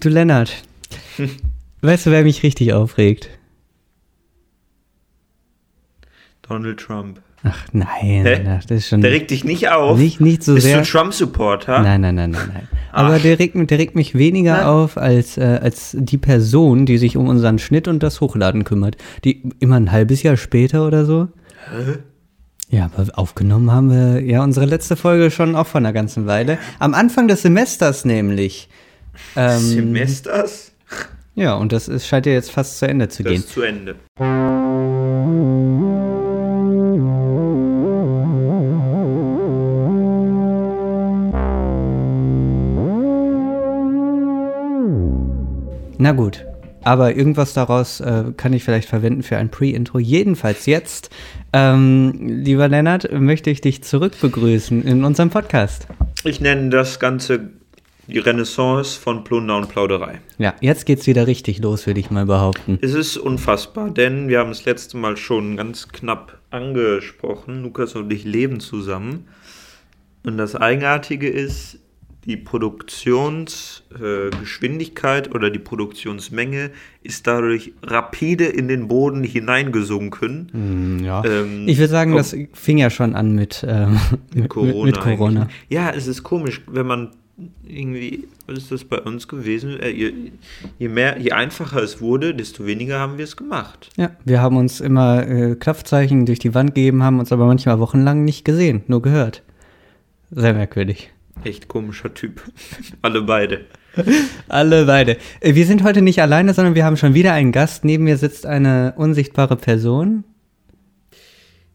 Du Lennart, weißt du, wer mich richtig aufregt? Donald Trump. Ach nein, Hä? das ist schon Der regt dich nicht auf. nicht, nicht so Bist sehr. du Trump-Supporter? Nein, nein, nein, nein, nein. Aber der regt, mich- der regt mich weniger Nein. auf als, äh, als die Person, die sich um unseren Schnitt und das Hochladen kümmert. Die immer ein halbes Jahr später oder so. Hä? Ja, aber aufgenommen haben wir ja unsere letzte Folge schon auch vor einer ganzen Weile. Am Anfang des Semesters nämlich. Ähm, Semesters? ja, und das ist, scheint ja jetzt fast zu Ende zu Das gehen. ist zu Ende. Na gut, aber irgendwas daraus äh, kann ich vielleicht verwenden für ein Pre-Intro. Jedenfalls jetzt, ähm, lieber Lennart, möchte ich dich zurück begrüßen in unserem Podcast. Ich nenne das Ganze die Renaissance von Plunder und Plauderei. Ja, jetzt geht's wieder richtig los, würde ich mal behaupten. Es ist unfassbar, denn wir haben das letzte Mal schon ganz knapp angesprochen. Lukas und ich leben zusammen. Und das Eigenartige ist, die Produktionsgeschwindigkeit äh, oder die Produktionsmenge ist dadurch rapide in den Boden hineingesunken. Hm, ja. Ähm, ich würde sagen, das fing ja schon an mit, ähm, mit, Corona. mit Corona. Ja, es ist komisch, wenn man irgendwie, ist das bei uns gewesen? Äh, je, je mehr, je einfacher es wurde, desto weniger haben wir es gemacht. Ja, wir haben uns immer äh, Klopfzeichen durch die Wand gegeben, haben uns aber manchmal wochenlang nicht gesehen, nur gehört. Sehr merkwürdig. Echt komischer Typ. Alle beide. Alle beide. Äh, Wir sind heute nicht alleine, sondern wir haben schon wieder einen Gast. Neben mir sitzt eine unsichtbare Person.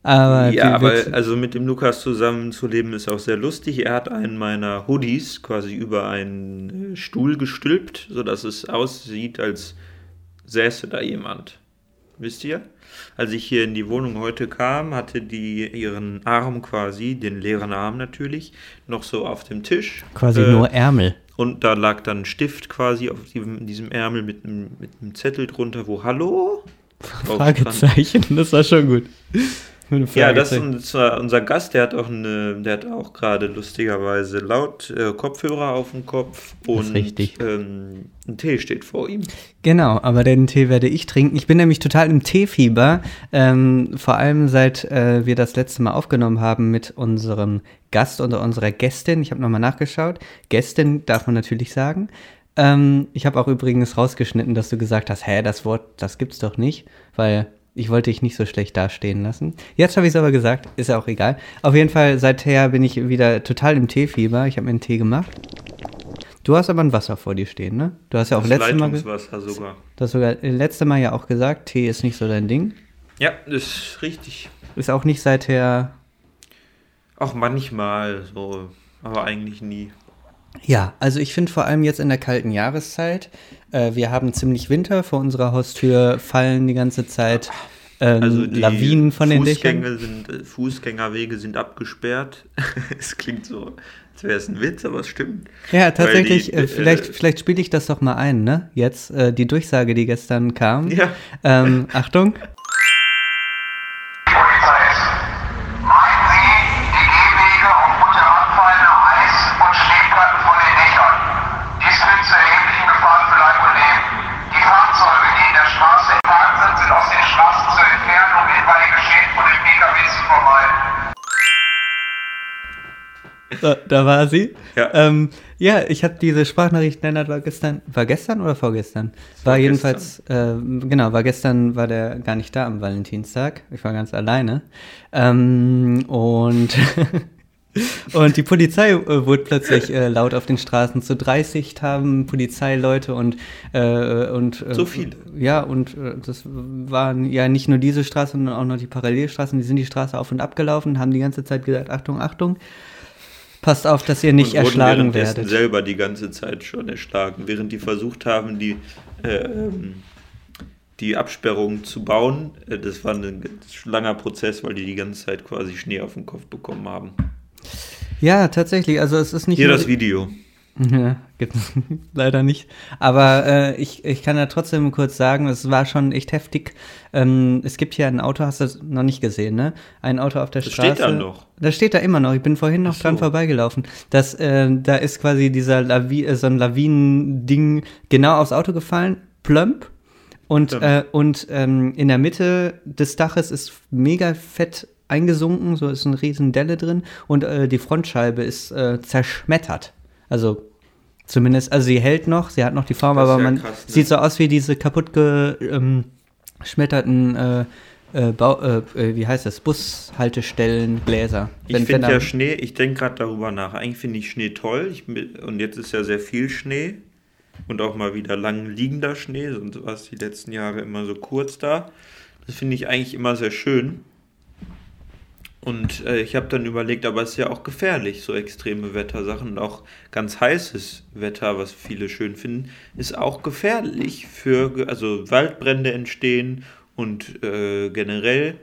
Aber ja, aber also mit dem Lukas zusammenzuleben ist auch sehr lustig. Er hat einen meiner Hoodies quasi über einen äh, Stuhl gestülpt, sodass es aussieht, als säße da jemand. Wisst ihr? Als ich hier in die Wohnung heute kam, hatte die ihren Arm quasi, den leeren Arm natürlich, noch so auf dem Tisch. quasi Äh, nur Ärmel. Und da lag dann ein Stift quasi auf diesem, diesem Ärmel mit einem, mit einem Zettel drunter, wo Hallo? Fragezeichen, das war schon gut. Ja, das ist unser, Gast, der hat auch eine, der hat auch gerade lustigerweise laut äh, Kopfhörer auf dem Kopf und. Ähm, ein Tee steht vor ihm. Genau, aber den Tee werde ich trinken. Ich bin nämlich total im Teefieber. Ähm, vor allem seit äh, wir das letzte Mal aufgenommen haben mit unserem Gast oder unserer Gästin. Ich habe nochmal nachgeschaut. Gästin darf man natürlich sagen. Ähm, ich habe auch übrigens rausgeschnitten, dass du gesagt hast, hä, das Wort, das gibt's doch nicht, weil ich wollte dich nicht so schlecht dastehen lassen. Jetzt habe ich es aber gesagt, ist ja auch egal. Auf jeden Fall, seither bin ich wieder total im Teefieber. Ich habe mir einen Tee gemacht. Du hast aber ein Wasser vor dir stehen, ne? Du hast ja auch Das letztes Mal, sogar. du hast sogar äh, letzte Mal ja auch gesagt, Tee ist nicht so dein Ding. Ja, das ist richtig. Ist auch nicht seither. Auch manchmal so, aber eigentlich nie. Ja, also ich finde vor allem jetzt in der kalten Jahreszeit, äh, wir haben ziemlich Winter, vor unserer Haustür fallen die ganze Zeit ähm, Also die Lawinen von den Dächern. Fußgänge sind, äh, Fußgängerwege sind abgesperrt. es klingt so, als wäre es ein Witz, aber es stimmt. Ja, tatsächlich, die, äh, vielleicht, äh, vielleicht spiele ich das doch mal ein, ne? Jetzt äh, die Durchsage, die gestern kam. Ja. Ähm, Achtung. Da, da war sie. Ja. ähm, ja ich habe diese Sprachnachricht, Lennart, war gestern, war gestern oder vorgestern? War, war jedenfalls, äh, genau, war gestern, war der gar nicht da am Valentinstag. Ich war ganz alleine. Ähm, und, und die Polizei äh, wurde plötzlich äh, laut auf den Straßen. Zu 30 haben Polizeileute und, äh, und äh, So viele. Ja, und äh, das waren ja nicht nur diese Straße, sondern auch noch die Parallelstraßen. Die sind die Straße auf und ab gelaufen, haben die ganze Zeit gesagt, Achtung, Achtung. Passt auf, dass ihr nicht und erschlagen währenddessen werdet. selber die ganze Zeit schon erschlagen, während die versucht haben, die, äh, die Absperrung zu bauen. Äh, das war ein langer Prozess, weil die die ganze Zeit quasi Schnee auf den Kopf bekommen haben. Ja, tatsächlich. Also es ist nicht Hier das Video. Ja, gibt es leider nicht. Aber äh, ich, ich kann ja trotzdem kurz sagen, es war schon echt heftig. Ähm, es gibt hier ein Auto, hast du das noch nicht gesehen, ne? Ein Auto auf der Das Straße. steht da noch. Das steht da immer noch. Ich bin vorhin noch so. dran vorbeigelaufen. Das, äh, da ist quasi dieser Lavi äh, so ein Lawinending genau aufs Auto gefallen, plömp. Und, äh, und ähm, in der Mitte des Daches ist mega fett eingesunken, so ist eine riesen Delle drin und äh, die Frontscheibe ist äh, zerschmettert. Also zumindest, also sie hält noch, sie hat noch die Form, Das aber ja man krass, ne? sieht so aus wie diese kaputt geschmetterten äh, äh, Bau, äh, äh, wie heißt das, Bushaltestellen, Gläser. Ich finde ja Schnee, ich denke gerade darüber nach. Eigentlich finde ich Schnee toll. Ich, und jetzt ist ja sehr viel Schnee. Und auch mal wieder lang liegender Schnee. Sonst war es die letzten Jahre immer so kurz da. Das finde ich eigentlich immer sehr schön. Und äh, ich habe dann überlegt, aber es ist ja auch gefährlich, so extreme Wettersachen und auch ganz heißes Wetter, was viele schön finden, ist auch gefährlich für, also Waldbrände entstehen und äh, generell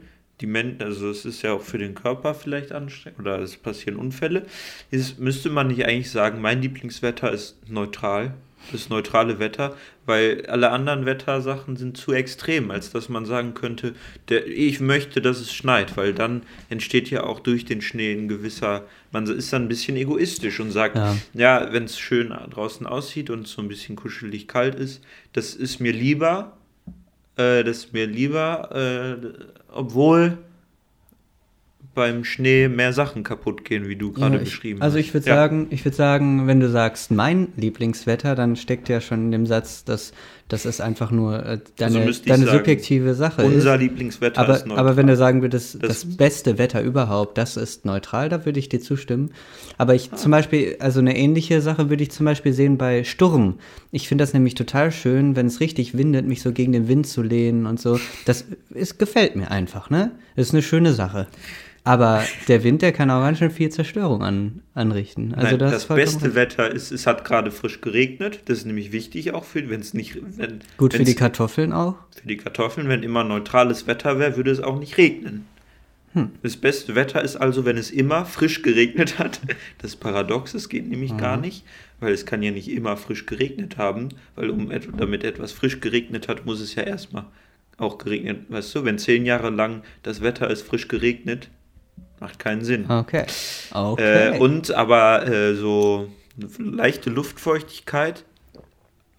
die Menschen, also es ist ja auch für den Körper vielleicht anstrengend oder es passieren Unfälle. Ist, müsste man nicht eigentlich sagen, mein Lieblingswetter ist neutral, das neutrale Wetter, weil alle anderen Wettersachen sind zu extrem, als dass man sagen könnte, der, ich möchte, dass es schneit, weil dann entsteht ja auch durch den Schnee ein gewisser, man ist dann ein bisschen egoistisch und sagt, Ja. ja, wenn es schön draußen aussieht und so ein bisschen kuschelig kalt ist, das ist mir lieber, äh, das ist mir lieber, äh, obwohl beim Schnee mehr Sachen kaputt gehen, wie du gerade Ja, beschrieben Also hast. ich würde Ja. sagen, ich würde sagen, wenn du sagst mein Lieblingswetter, dann steckt ja schon in dem Satz, dass das ist einfach nur äh, deine, Also deine sagen, subjektive Sache unser ist. Lieblingswetter Aber, ist neutral. aber wenn du sagen würdest, das, Das- beste Wetter überhaupt, das ist neutral, da würde ich dir zustimmen. Aber Ah. ich zum Beispiel, also eine ähnliche Sache würde ich zum Beispiel sehen bei Sturm. Ich finde das nämlich total schön, wenn es richtig windet, mich so gegen den Wind zu lehnen und so. Das ist, gefällt mir einfach, ne? Das ist eine schöne Sache. Aber der Wind, der kann auch ganz schön viel Zerstörung an, anrichten. Also Nein, das, das beste recht. Wetter ist, es hat gerade frisch geregnet. Das ist nämlich wichtig auch für, wenn es nicht, wenn, Gut für die Kartoffeln auch. für die Kartoffeln. Wenn immer neutrales Wetter wäre, würde es auch nicht regnen. Hm. Das beste Wetter ist also, wenn es immer frisch geregnet hat. Das paradox, es geht nämlich gar Mhm. nicht, weil es kann ja nicht immer frisch geregnet haben, weil um et damit etwas frisch geregnet hat, muss es ja erstmal auch geregnet. Weißt du, wenn zehn Jahre lang das Wetter ist frisch geregnet, macht keinen Sinn. Okay. Okay. Äh, und aber äh, so leichte Luftfeuchtigkeit,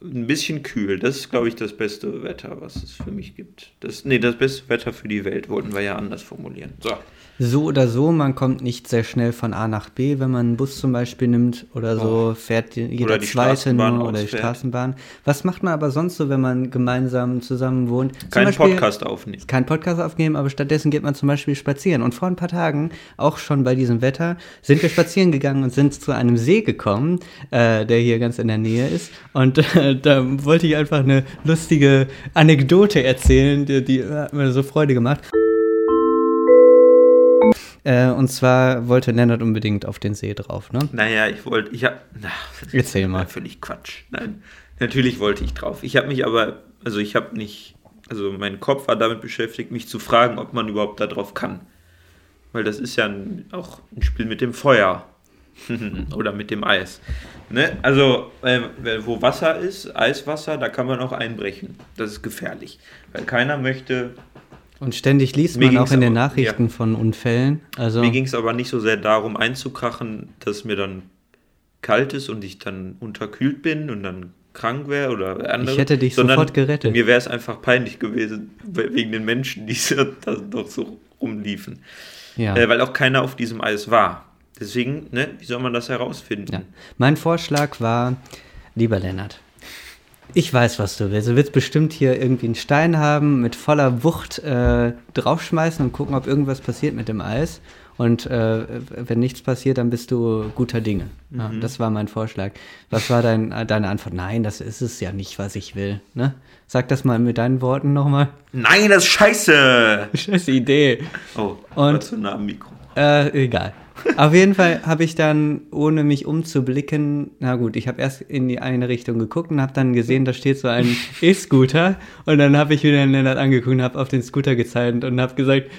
ein bisschen kühl. Das ist, glaube ich, das beste Wetter, was es für mich gibt. Das, nee, das beste Wetter für die Welt wollten wir ja anders formulieren. So. So oder so, man kommt nicht sehr schnell von A nach B, wenn man einen Bus zum Beispiel nimmt oder so, fährt die- jeder zweite nur oder die ausfährt. Straßenbahn. Was macht man aber sonst so, wenn man gemeinsam zusammen wohnt? Keinen Podcast aufnehmen. keinen Podcast aufnehmen, aber stattdessen geht man zum Beispiel spazieren. Und vor ein paar Tagen, auch schon bei diesem Wetter, sind wir spazieren gegangen und sind zu einem See gekommen, äh, der hier ganz in der Nähe ist. Und äh, da wollte ich einfach eine lustige Anekdote erzählen, die, die hat mir so Freude gemacht. Äh, und zwar wollte Lennart unbedingt auf den See drauf, ne? Naja, ich wollte, ich habe, Erzähl mal. Völlig Quatsch. Nein, natürlich wollte ich drauf. Ich habe mich aber, also ich habe nicht, also mein Kopf war damit beschäftigt, mich zu fragen, ob man überhaupt da drauf kann. Weil das ist ja ein, auch ein Spiel mit dem Feuer. Oder mit dem Eis. Ne? Also, ähm, wo Wasser ist, Eiswasser, da kann man auch einbrechen. Das ist gefährlich. Weil keiner möchte Und ständig liest Mir man auch in den aber- Nachrichten von Unfällen. Also, Mir ging es aber nicht so sehr darum einzukrachen, dass mir dann kalt ist und ich dann unterkühlt bin und dann krank wäre oder andere. Ich hätte dich sondern sofort gerettet. Mir wäre es einfach peinlich gewesen, we- wegen den Menschen, die so- da noch so rumliefen. ja. Äh, weil auch keiner auf diesem Eis war. Deswegen, ne, wie soll man das herausfinden? Ja. Mein Vorschlag war, lieber Lennart, ich weiß, was du willst. Du willst bestimmt hier irgendwie einen Stein haben, mit voller Wucht äh, draufschmeißen und gucken, ob irgendwas passiert mit dem Eis. Und äh, wenn nichts passiert, dann bist du guter Dinge. Ja, Mhm. Das war mein Vorschlag. Was war dein, äh, deine Antwort? Nein, das ist es ja nicht, was ich will. Ne? Sag das mal mit deinen Worten nochmal. Nein, das ist scheiße! Scheiße Idee. Oh, Und- zu nah am Mikro. Äh, egal. Auf jeden Fall habe ich dann, ohne mich umzublicken, na gut, ich habe erst in die eine Richtung geguckt und habe dann gesehen, da steht so ein E-Scooter. Und dann habe ich wieder den Lennart angeguckt und habe auf den Scooter gezeigt und habe gesagt,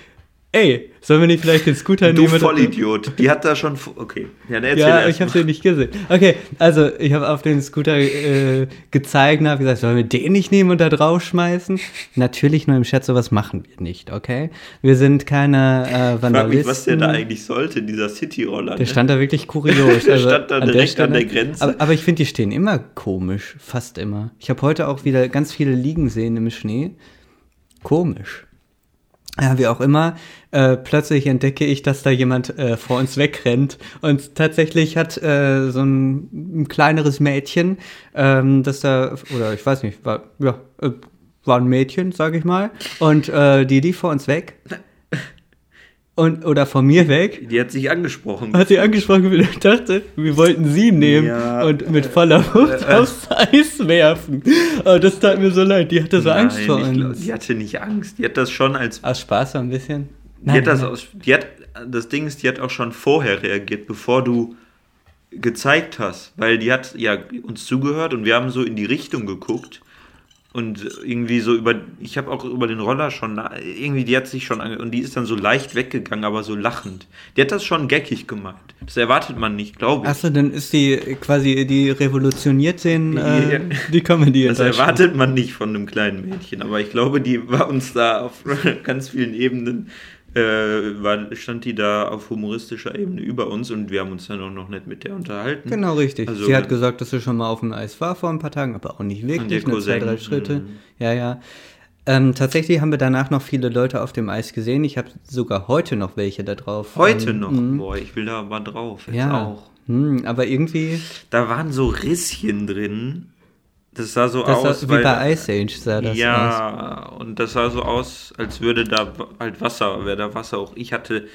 Ey, sollen wir nicht vielleicht den Scooter Du nehmen? oder- Vollidiot. Die hat da schon. Okay. Ja, erzähl Ja, ich habe den nicht gesehen. Okay, also ich habe auf den Scooter äh, gezeigt und habe gesagt, sollen wir den nicht nehmen und da draufschmeißen? Natürlich nur im Scherz, sowas machen wir nicht, okay? Wir sind keine äh, Ich frag Vandalisten. mich, was der da eigentlich sollte, dieser Cityroller. Der ne? stand da wirklich kurios. Der Also stand da an der direkt an Stelle. der Grenze. Aber, aber ich finde, die stehen immer komisch. Fast immer. Ich habe heute auch wieder ganz viele liegen sehen im Schnee. Komisch. Ja, wie auch immer, äh, plötzlich entdecke ich, dass da jemand äh, vor uns wegrennt. Und tatsächlich hat äh, so ein, ein kleineres Mädchen, ähm, das da, oder ich weiß nicht, war, ja, äh, war ein Mädchen, sag ich mal. Und äh, die lief vor uns weg. Und, oder von mir weg. Die hat sich angesprochen. Hat sie angesprochen und ich dachte, wir wollten sie nehmen Ja. und mit voller Wucht aufs Eis werfen. Aber das tat mir so leid, die hatte so Angst Nein, vor ich glaub, uns. die hatte nicht Angst. Die hat das schon als. Aus Spaß so ein bisschen? Die hat das aus, die hat, das Ding ist, die hat auch schon vorher reagiert, bevor du gezeigt hast. Weil die hat ja uns zugehört und wir haben so in die Richtung geguckt. Und irgendwie so über, ich habe auch über den Roller schon, irgendwie, die hat sich schon, ange und die ist dann so leicht weggegangen, aber so lachend. Die hat das schon geckig gemeint. Das erwartet man nicht, glaube ich. Achso, dann ist die quasi, die revolutioniert den, äh, die Comedy. Das erwartet man nicht von einem kleinen Mädchen, aber ich glaube, die war uns da auf ganz vielen Ebenen, äh, war, stand die da auf humoristischer Ebene über uns und wir haben uns dann auch noch nicht mit der unterhalten. Genau, richtig. Also- sie hat gesagt, dass sie schon mal auf dem Eis war vor ein paar Tagen, aber auch nicht wirklich, nur zwei, drei Schritte. mhm. Ja, ja. Ähm, tatsächlich haben wir danach noch viele Leute auf dem Eis gesehen. Ich habe sogar heute noch welche da drauf. Heute Ähm, noch, mhm. boah, ich will da mal drauf, jetzt Ja. auch. Hm, aber irgendwie, Da waren so Risschen drin, das sah so das aus, sah, wie bei Ice Age sah das aus. ja, und das sah so aus, als würde da halt Wasser, wäre da Wasser auch. Ich hatte,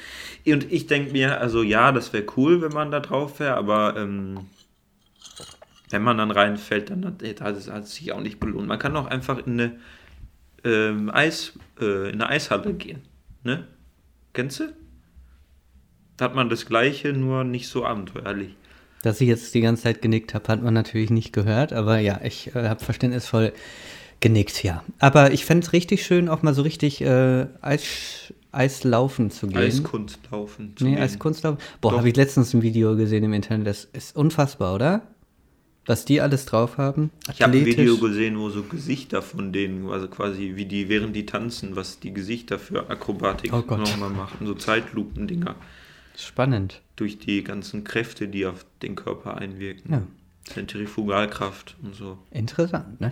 und ich denke mir, also ja, das wäre cool, wenn man da drauf wäre, aber ähm, wenn man dann reinfällt, dann hat, es, hat es sich auch nicht gelohnt. Man kann auch einfach in eine ähm, Eis, äh, in eine Eishalle gehen, ne? Kennst du? Da hat man das Gleiche, nur nicht so abenteuerlich. Dass ich jetzt die ganze Zeit genickt habe, hat man natürlich nicht gehört, aber ja, ich äh, habe verständnisvoll genickt, ja. Aber ich fände es richtig schön, auch mal so richtig äh, Eis, Eislaufen zu gehen. Eiskunstlaufen. zu Nee, gehen. Eiskunstlaufen. Boah, habe ich letztens ein Video gesehen im Internet. Das ist unfassbar, oder? Was die alles drauf haben. Ich habe ein. Video gesehen, wo so Gesichter von denen, also quasi wie die, während die tanzen, was die Gesichter für Akrobatik Oh nochmal machen. So Zeitlupendinger Spannend. durch die ganzen Kräfte, die auf den Körper einwirken. Ja. Zentrifugalkraft und so. Interessant, ne?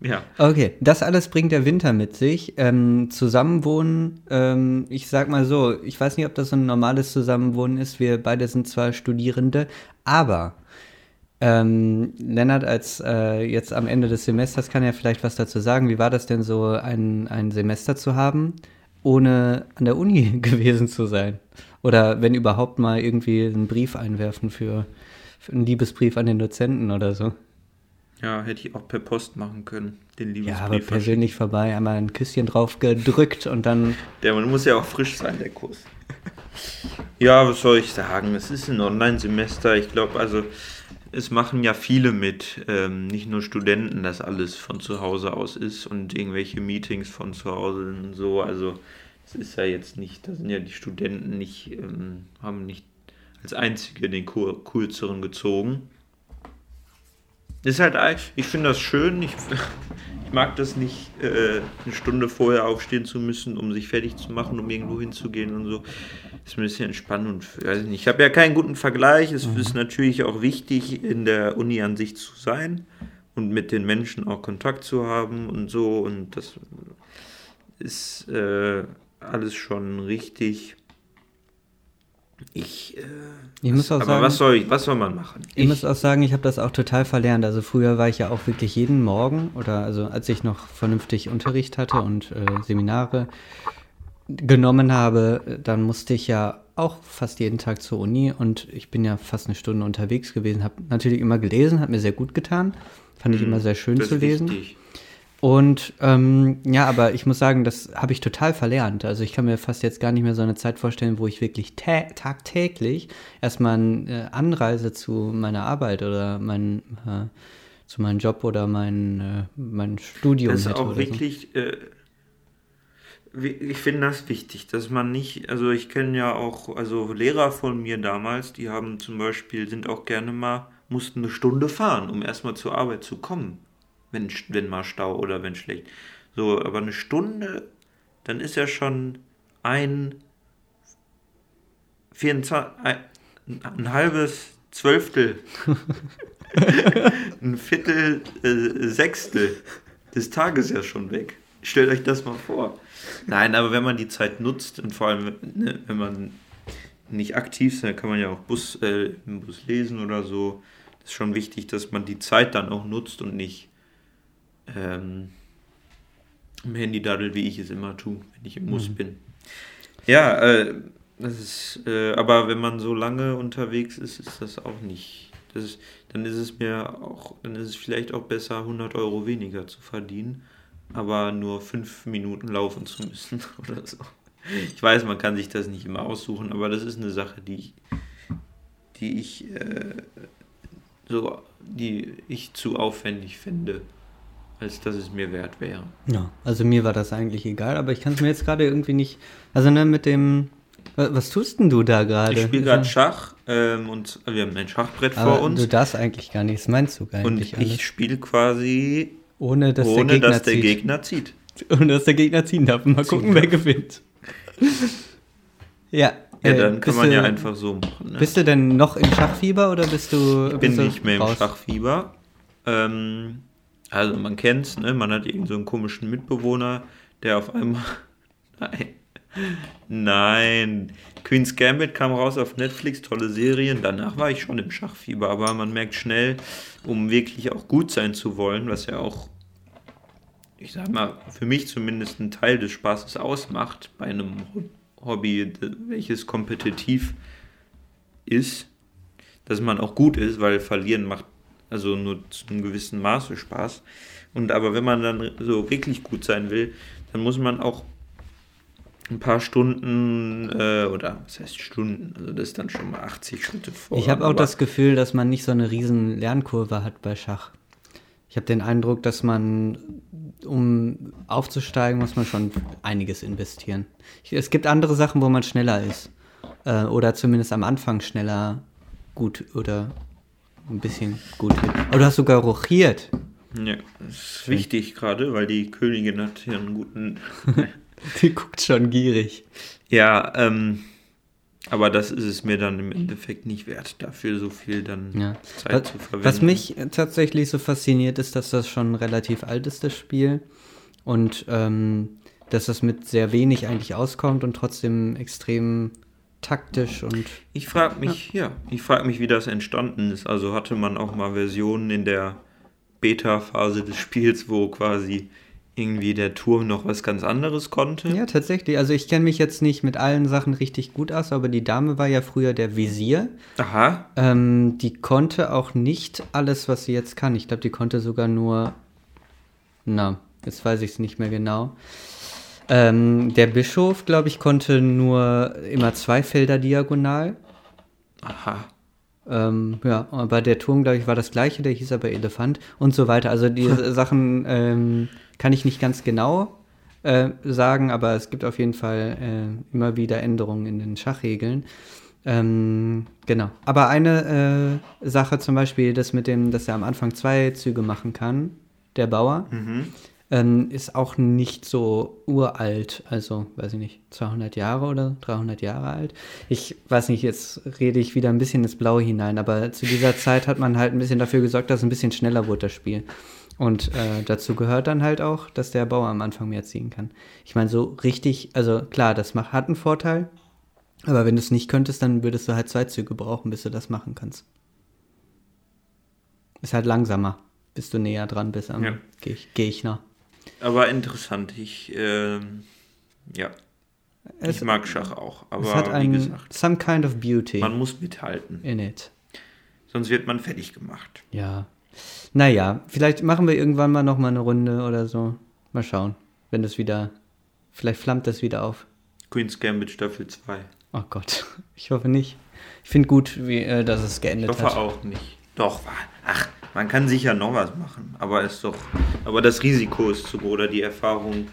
Ja, Okay, das alles bringt der Winter mit sich. Ähm, Zusammenwohnen, ähm, ich sag mal so, ich weiß nicht, ob das so ein normales Zusammenwohnen ist. Wir beide sind zwar Studierende, aber ähm, Lennart als äh, jetzt am Ende des Semesters kann ja vielleicht was dazu sagen. Wie war das denn so, ein, ein Semester zu haben, ohne an der Uni gewesen zu sein? Oder wenn überhaupt mal irgendwie einen Brief einwerfen für, für einen Liebesbrief an den Dozenten oder so. ja, hätte ich auch per Post machen können, den Ja, Liebesbrief. aber persönlich vorbei, einmal ein Küsschen drauf gedrückt und dann. Der man muss ja auch frisch sein, der Kurs. Ja, was soll ich sagen? Es ist ein Online-Semester. Ich glaube, also es machen ja viele mit, ähm, nicht nur Studenten, dass alles von zu Hause aus ist und irgendwelche Meetings von zu Hause und so. Also es ist ja jetzt nicht, da sind ja die Studenten nicht, ähm, haben nicht als einzige den Kur kürzeren gezogen. Ist halt, ich finde das schön. Ich, ich mag das nicht, äh, eine Stunde vorher aufstehen zu müssen, um sich fertig zu machen, um irgendwo hinzugehen und so. Ist ein bisschen entspannend und weiß ich nicht. Ich habe ja keinen guten Vergleich. Es ist natürlich auch wichtig, in der Uni an sich zu sein und mit den Menschen auch Kontakt zu haben und so. Und das ist äh, alles schon richtig. Ich, äh, Ich muss auch aber sagen, was soll ich, was soll man machen? ich, muss auch sagen, ich habe das auch total verlernt. Also früher war ich ja auch wirklich jeden Morgen oder also als ich noch vernünftig Unterricht hatte und äh, Seminare genommen habe, dann musste ich ja auch fast jeden Tag zur Uni und ich bin ja fast eine Stunde unterwegs gewesen, habe natürlich immer gelesen, hat mir sehr gut getan, fand ich immer sehr schön. Das zu lesen. wichtig. Und ähm, ja, aber ich muss sagen, das habe ich total verlernt. Also ich kann mir fast jetzt gar nicht mehr so eine Zeit vorstellen, wo ich wirklich tä- tagtäglich erstmal eine äh, Anreise zu meiner Arbeit oder mein, äh, zu meinem Job oder mein, äh, mein Studium Das ist auch wirklich, äh, wie- ich finde das wichtig, dass man nicht, also ich kenne ja auch, also Lehrer von mir damals, die haben zum Beispiel, sind auch gerne mal, mussten eine Stunde fahren, um erstmal zur Arbeit zu kommen, wenn, wenn mal Stau oder wenn schlecht. So, aber eine Stunde, dann ist ja schon ein 24, ein, ein halbes Zwölftel, ein Viertel, äh, Sechstel des Tages ja schon weg. Stellt euch das mal vor. Nein, aber wenn man die Zeit nutzt und vor allem, ne, wenn man nicht aktiv ist, dann kann man ja auch Bus, äh, im Bus lesen oder so. Das ist schon wichtig, dass man die Zeit dann auch nutzt und nicht ähm, im Handy daddelt, wie ich es immer tue, wenn ich im Bus bin. Ja, äh, das ist, äh, aber wenn man so lange unterwegs ist, ist das auch nicht. Das ist, dann ist es mir auch, dann ist es vielleicht auch besser, 100 Euro weniger zu verdienen, aber nur fünf Minuten laufen zu müssen oder so. Ich weiß, man kann sich das nicht immer aussuchen, aber das ist eine Sache, die ich, die ich äh, so, die ich zu aufwendig finde, als dass es mir wert wäre. Ja, also mir war das eigentlich egal, aber ich kann es mir jetzt gerade irgendwie nicht. Also ne, mit dem. wa- Was tust denn du da gerade? Ich spiele gerade Schach und und wir haben ein Schachbrett aber vor uns Du darfst eigentlich gar nicht, das meinst du und eigentlich alles. ich spiele quasi ohne dass der ohne Gegner dass der zieht. Gegner zieht. Ohne dass der Gegner ziehen darf. Mal gucken, wer gewinnt. ja. Ja, äh, dann kann man du, ja einfach so machen. Ne? Bist du denn noch im Schachfieber oder bist du. Ich bin nicht mehr im raus? Schachfieber. Ähm, also man kennt's, ne? Man hat irgend so einen komischen Mitbewohner, der auf einmal. Nein. Nein. Queen's Gambit kam raus auf Netflix, tolle Serien. Danach war ich schon im Schachfieber, aber man merkt schnell, um wirklich auch gut sein zu wollen, was ja auch, ich sag mal, für mich zumindest ein Teil des Spaßes ausmacht bei einem Hobby, welches kompetitiv ist, dass man auch gut ist, weil verlieren macht also nur zu einem gewissen Maße Spaß. Und aber wenn man dann so wirklich gut sein will, dann muss man auch ein paar Stunden äh, oder was heißt Stunden, also das ist dann schon mal 80 Schritte vor. Ich habe auch das Gefühl, dass man nicht so eine riesen Lernkurve hat bei Schach. Ich habe den Eindruck, dass man, um aufzusteigen, muss man schon einiges investieren. Ich, es gibt andere Sachen, wo man schneller ist. Äh, oder zumindest am Anfang schneller gut oder ein bisschen gut wird. Aber du hast sogar rochiert. Ja, das ist wichtig gerade, weil die Königin hat hier einen guten. Die guckt schon gierig. ja, ähm, aber das ist es mir dann im Endeffekt nicht wert, dafür so viel dann Ja. Zeit Was, zu verwenden. was mich tatsächlich so fasziniert, ist, dass das schon relativ alt ist, das Spiel. Und ähm, dass das mit sehr wenig eigentlich auskommt und trotzdem extrem taktisch und Ich frage mich, ja, ich frage mich, wie das entstanden ist. Also hatte man auch mal Versionen in der Beta-Phase des Spiels, wo quasi irgendwie der Turm noch was ganz anderes konnte. ja, tatsächlich. Also ich kenne mich jetzt nicht mit allen Sachen richtig gut aus, aber die Dame war ja früher der Visier. Aha, Ähm, die konnte auch nicht alles, was sie jetzt kann. Ich glaube, die konnte sogar nur. Na, jetzt weiß ich es nicht mehr genau. Ähm, der Bischof, glaube ich, konnte nur immer zwei Felder diagonal. aha. Ähm, ja, aber der Turm, glaube ich, war das gleiche, der hieß aber Elefant und so weiter. Also die Sachen ähm, kann ich nicht ganz genau äh, sagen, aber es gibt auf jeden Fall äh, immer wieder Änderungen in den Schachregeln. Ähm, genau. Aber eine äh, Sache zum Beispiel, das mit dem, dass er am Anfang zwei Züge machen kann, der Bauer, ähm, ist auch nicht so uralt, also weiß ich nicht, 200 Jahre oder 300 Jahre alt. Ich weiß nicht, jetzt rede ich wieder ein bisschen ins Blaue hinein, aber zu dieser Zeit hat man halt ein bisschen dafür gesorgt, dass es ein bisschen schneller wurde, das Spiel. Und äh, dazu gehört dann halt auch, dass der Bauer am Anfang mehr ziehen kann. Ich meine, so richtig, also klar, das macht, hat einen Vorteil, aber wenn du es nicht könntest, dann würdest du halt zwei Züge brauchen, bis du das machen kannst. Ist halt langsamer, bis du näher dran bist am Ja. Ge- Gegner. Aber interessant, ich, ähm, ja, Es, ich mag Schach auch. es hat Aber wie ein, gesagt, some kind of beauty man muss mithalten, in it. sonst wird man fertig gemacht. Ja. Naja, vielleicht machen wir irgendwann mal noch mal eine Runde oder so. Mal schauen, wenn das wieder, vielleicht flammt das wieder auf. Queen's Gambit Staffel 2. Oh Gott, ich hoffe nicht. Ich finde gut, wie, äh, dass es Ich geendet hoffe hat. auch nicht. Doch, wa- ach, man kann sicher noch was machen, aber ist doch, aber das Risiko ist zu groß oder die Erfahrung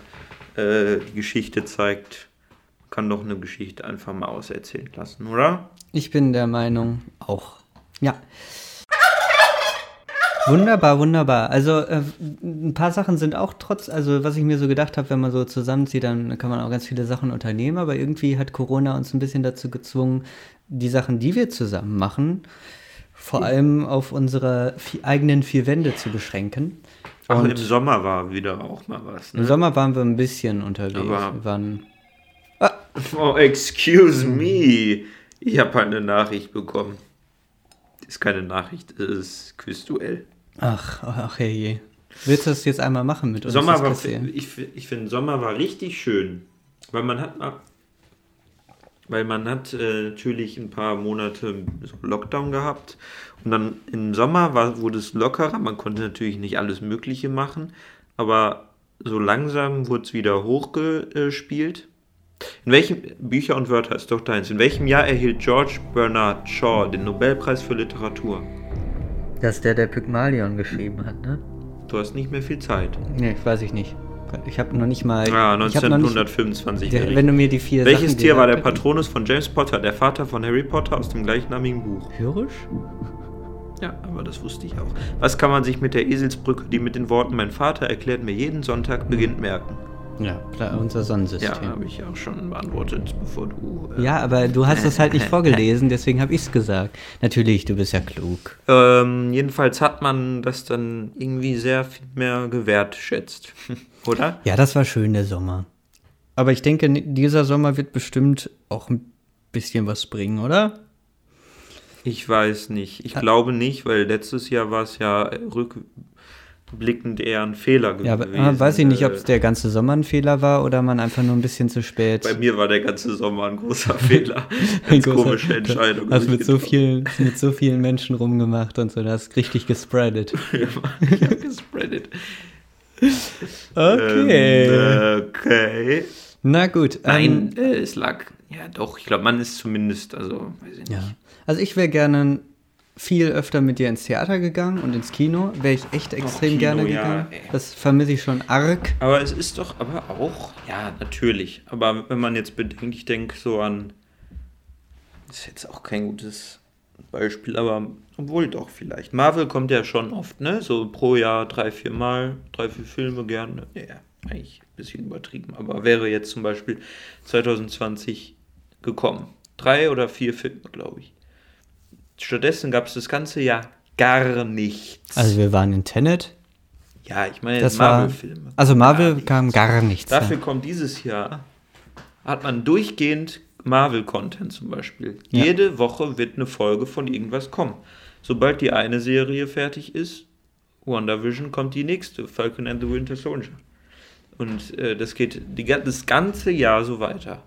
äh, die Geschichte zeigt, man kann doch eine Geschichte einfach mal auserzählen lassen, oder? Ich bin der Meinung auch. Ja. Wunderbar, wunderbar. Also äh, ein paar Sachen sind auch trotz, also was ich mir so gedacht habe, wenn man so zusammenzieht, dann kann man auch ganz viele Sachen unternehmen, aber irgendwie hat Corona uns ein bisschen dazu gezwungen, die Sachen, die wir zusammen machen, vor allem auf unsere eigenen vier Wände zu beschränken. Ach, Und im Sommer war wieder auch mal was. im Ne? Sommer waren wir ein bisschen unterwegs. Aber- waren Oh, excuse me. Ich habe eine Nachricht bekommen. Ist keine Nachricht, es ist Quizduell. Ach, ach herrje. Willst du das jetzt einmal machen mit uns? Sommer das war, ich, ich finde, Sommer war richtig schön. Weil man hat mal. Weil man hat äh, natürlich ein paar Monate Lockdown gehabt. Und dann im Sommer war, wurde es lockerer. Man konnte natürlich nicht alles Mögliche machen. Aber so langsam wurde es wieder hochgespielt. In welchem Bücher und Wörter ist doch deins? In welchem Jahr erhielt George Bernard Shaw den Nobelpreis für Literatur? Das ist der, der Pygmalion geschrieben hat, ne? Du hast nicht mehr viel Zeit. Nee, weiß ich nicht. Ich habe noch nicht mal. Ja, noch nicht, 1925. der, wenn du mir die vier Welches Sachen Tier war der Patronus von James Potter, der Vater von Harry Potter aus dem gleichnamigen Buch? Hyrisch? Ja, aber das wusste ich auch. Was kann man sich mit der Eselsbrücke, die mit den Worten Mein Vater erklärt mir jeden Sonntag beginnt, merken? Ja, klar, unser Sonnensystem. Ja, habe ich auch schon beantwortet, bevor du. äh, Ja, aber du hast es halt nicht vorgelesen, deswegen habe ich es gesagt. Natürlich, du bist ja klug. Ähm, jedenfalls hat man das dann irgendwie sehr viel mehr gewertschätzt. Oder? Ja, das war schön, der Sommer. Aber ich denke, dieser Sommer wird bestimmt auch ein bisschen was bringen, oder? Ich weiß nicht. Ich glaube nicht, weil letztes Jahr war es ja rückblickend eher ein Fehler Ja, gewesen. aber weiß ich nicht, ob es Äh, der ganze Sommer ein Fehler war oder man einfach nur ein bisschen zu spät. Bei mir war der ganze Sommer ein großer Fehler. Ein Ganz großer- komische Entscheidung. Hast mit so vielen, mit so vielen Menschen rumgemacht und so, das richtig gespreadet. habe gespreadet. Okay. Ähm, okay. Na gut. Nein, Ähm, äh, es lag. Ja, doch. Ich glaube, man ist zumindest. Also, weiß ich nicht. ja. Also ich wäre gerne viel öfter mit dir ins Theater gegangen und ins Kino. Wäre ich echt extrem Kino, gerne ja, gegangen. ey. das vermisse ich schon arg. Aber es ist doch aber auch. Ja, natürlich. Aber wenn man jetzt bedenkt, ich denke so an. Das ist jetzt auch kein gutes Beispiel, aber obwohl doch vielleicht. Marvel kommt ja schon oft, ne? So pro Jahr drei, vier Mal, drei, vier Filme gerne. Ja, eigentlich ein bisschen übertrieben. Aber wäre jetzt zum Beispiel 2020 gekommen. Drei oder vier Filme, glaube ich. Stattdessen gab es das ganze Jahr gar nichts. Also wir waren in Tenet. ja, ich meine Marvel-Filme. also Marvel Gar kam nichts. gar nichts. Dafür kommt dieses Jahr, hat man durchgehend Marvel-Content zum Beispiel. Ja. Jede Woche wird eine Folge von irgendwas kommen. Sobald die eine Serie fertig ist, WandaVision, kommt die nächste, Falcon and the Winter Soldier. Und äh, das geht die, das ganze Jahr so weiter.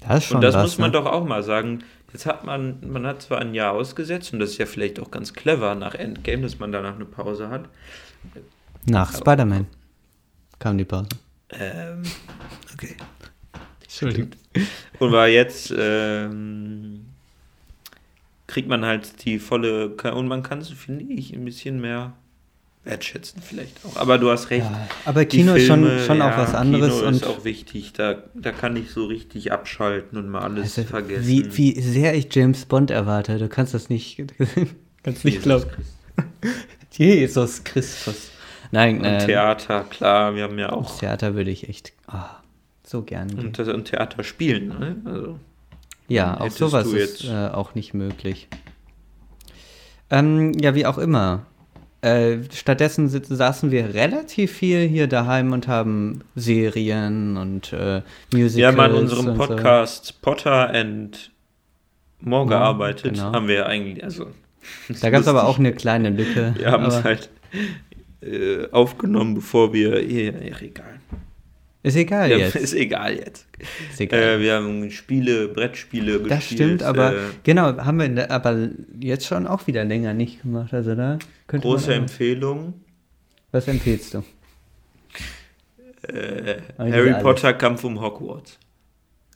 das ist schon Und das was, muss man ne? doch auch mal sagen. Jetzt hat man, man hat zwar ein Jahr ausgesetzt und das ist ja vielleicht auch ganz clever nach Endgame, dass man danach eine Pause hat. Nach Spider-Man kam die Pause. Ähm, okay. Entschuldigung. Und war jetzt ähm, kriegt man halt die volle und man kann es, finde ich, ein bisschen mehr wertschätzen vielleicht auch. Aber du hast recht. Ja, aber Kino ist schon, Filme, schon auch ja, was anderes. Kino und ist auch wichtig. Da, da kann ich so richtig abschalten und mal alles Also, vergessen. Wie, wie sehr ich James Bond erwarte. Du kannst das nicht, kannst nicht glauben. Christus. Jesus Christus. Nein, Und äh, Theater, klar, wir haben ja das auch Theater würde ich echt ah, so gern gehen. und, das- und Theater spielen. Ne? Also, ja, auch sowas ist äh, auch nicht möglich. Ähm, ja, wie auch immer. Äh, stattdessen saßen wir relativ viel hier daheim und haben Serien und äh, Musicals. wir haben an unserem und so. Podcast Potter and More gearbeitet. genau. Haben wir eigentlich, also. Da gab es aber auch eine kleine Lücke. Wir haben es halt äh, aufgenommen, bevor wir. Ja, egal. Ist egal Ja, jetzt. Ist egal jetzt. Ist egal. Äh, wir haben Spiele, Brettspiele gespielt. Das stimmt, aber Äh, genau, haben wir der, aber jetzt schon auch wieder länger nicht gemacht. Also da könnte große Empfehlung. Was empfiehlst du? Äh, Harry alles. Potter Kampf um Hogwarts.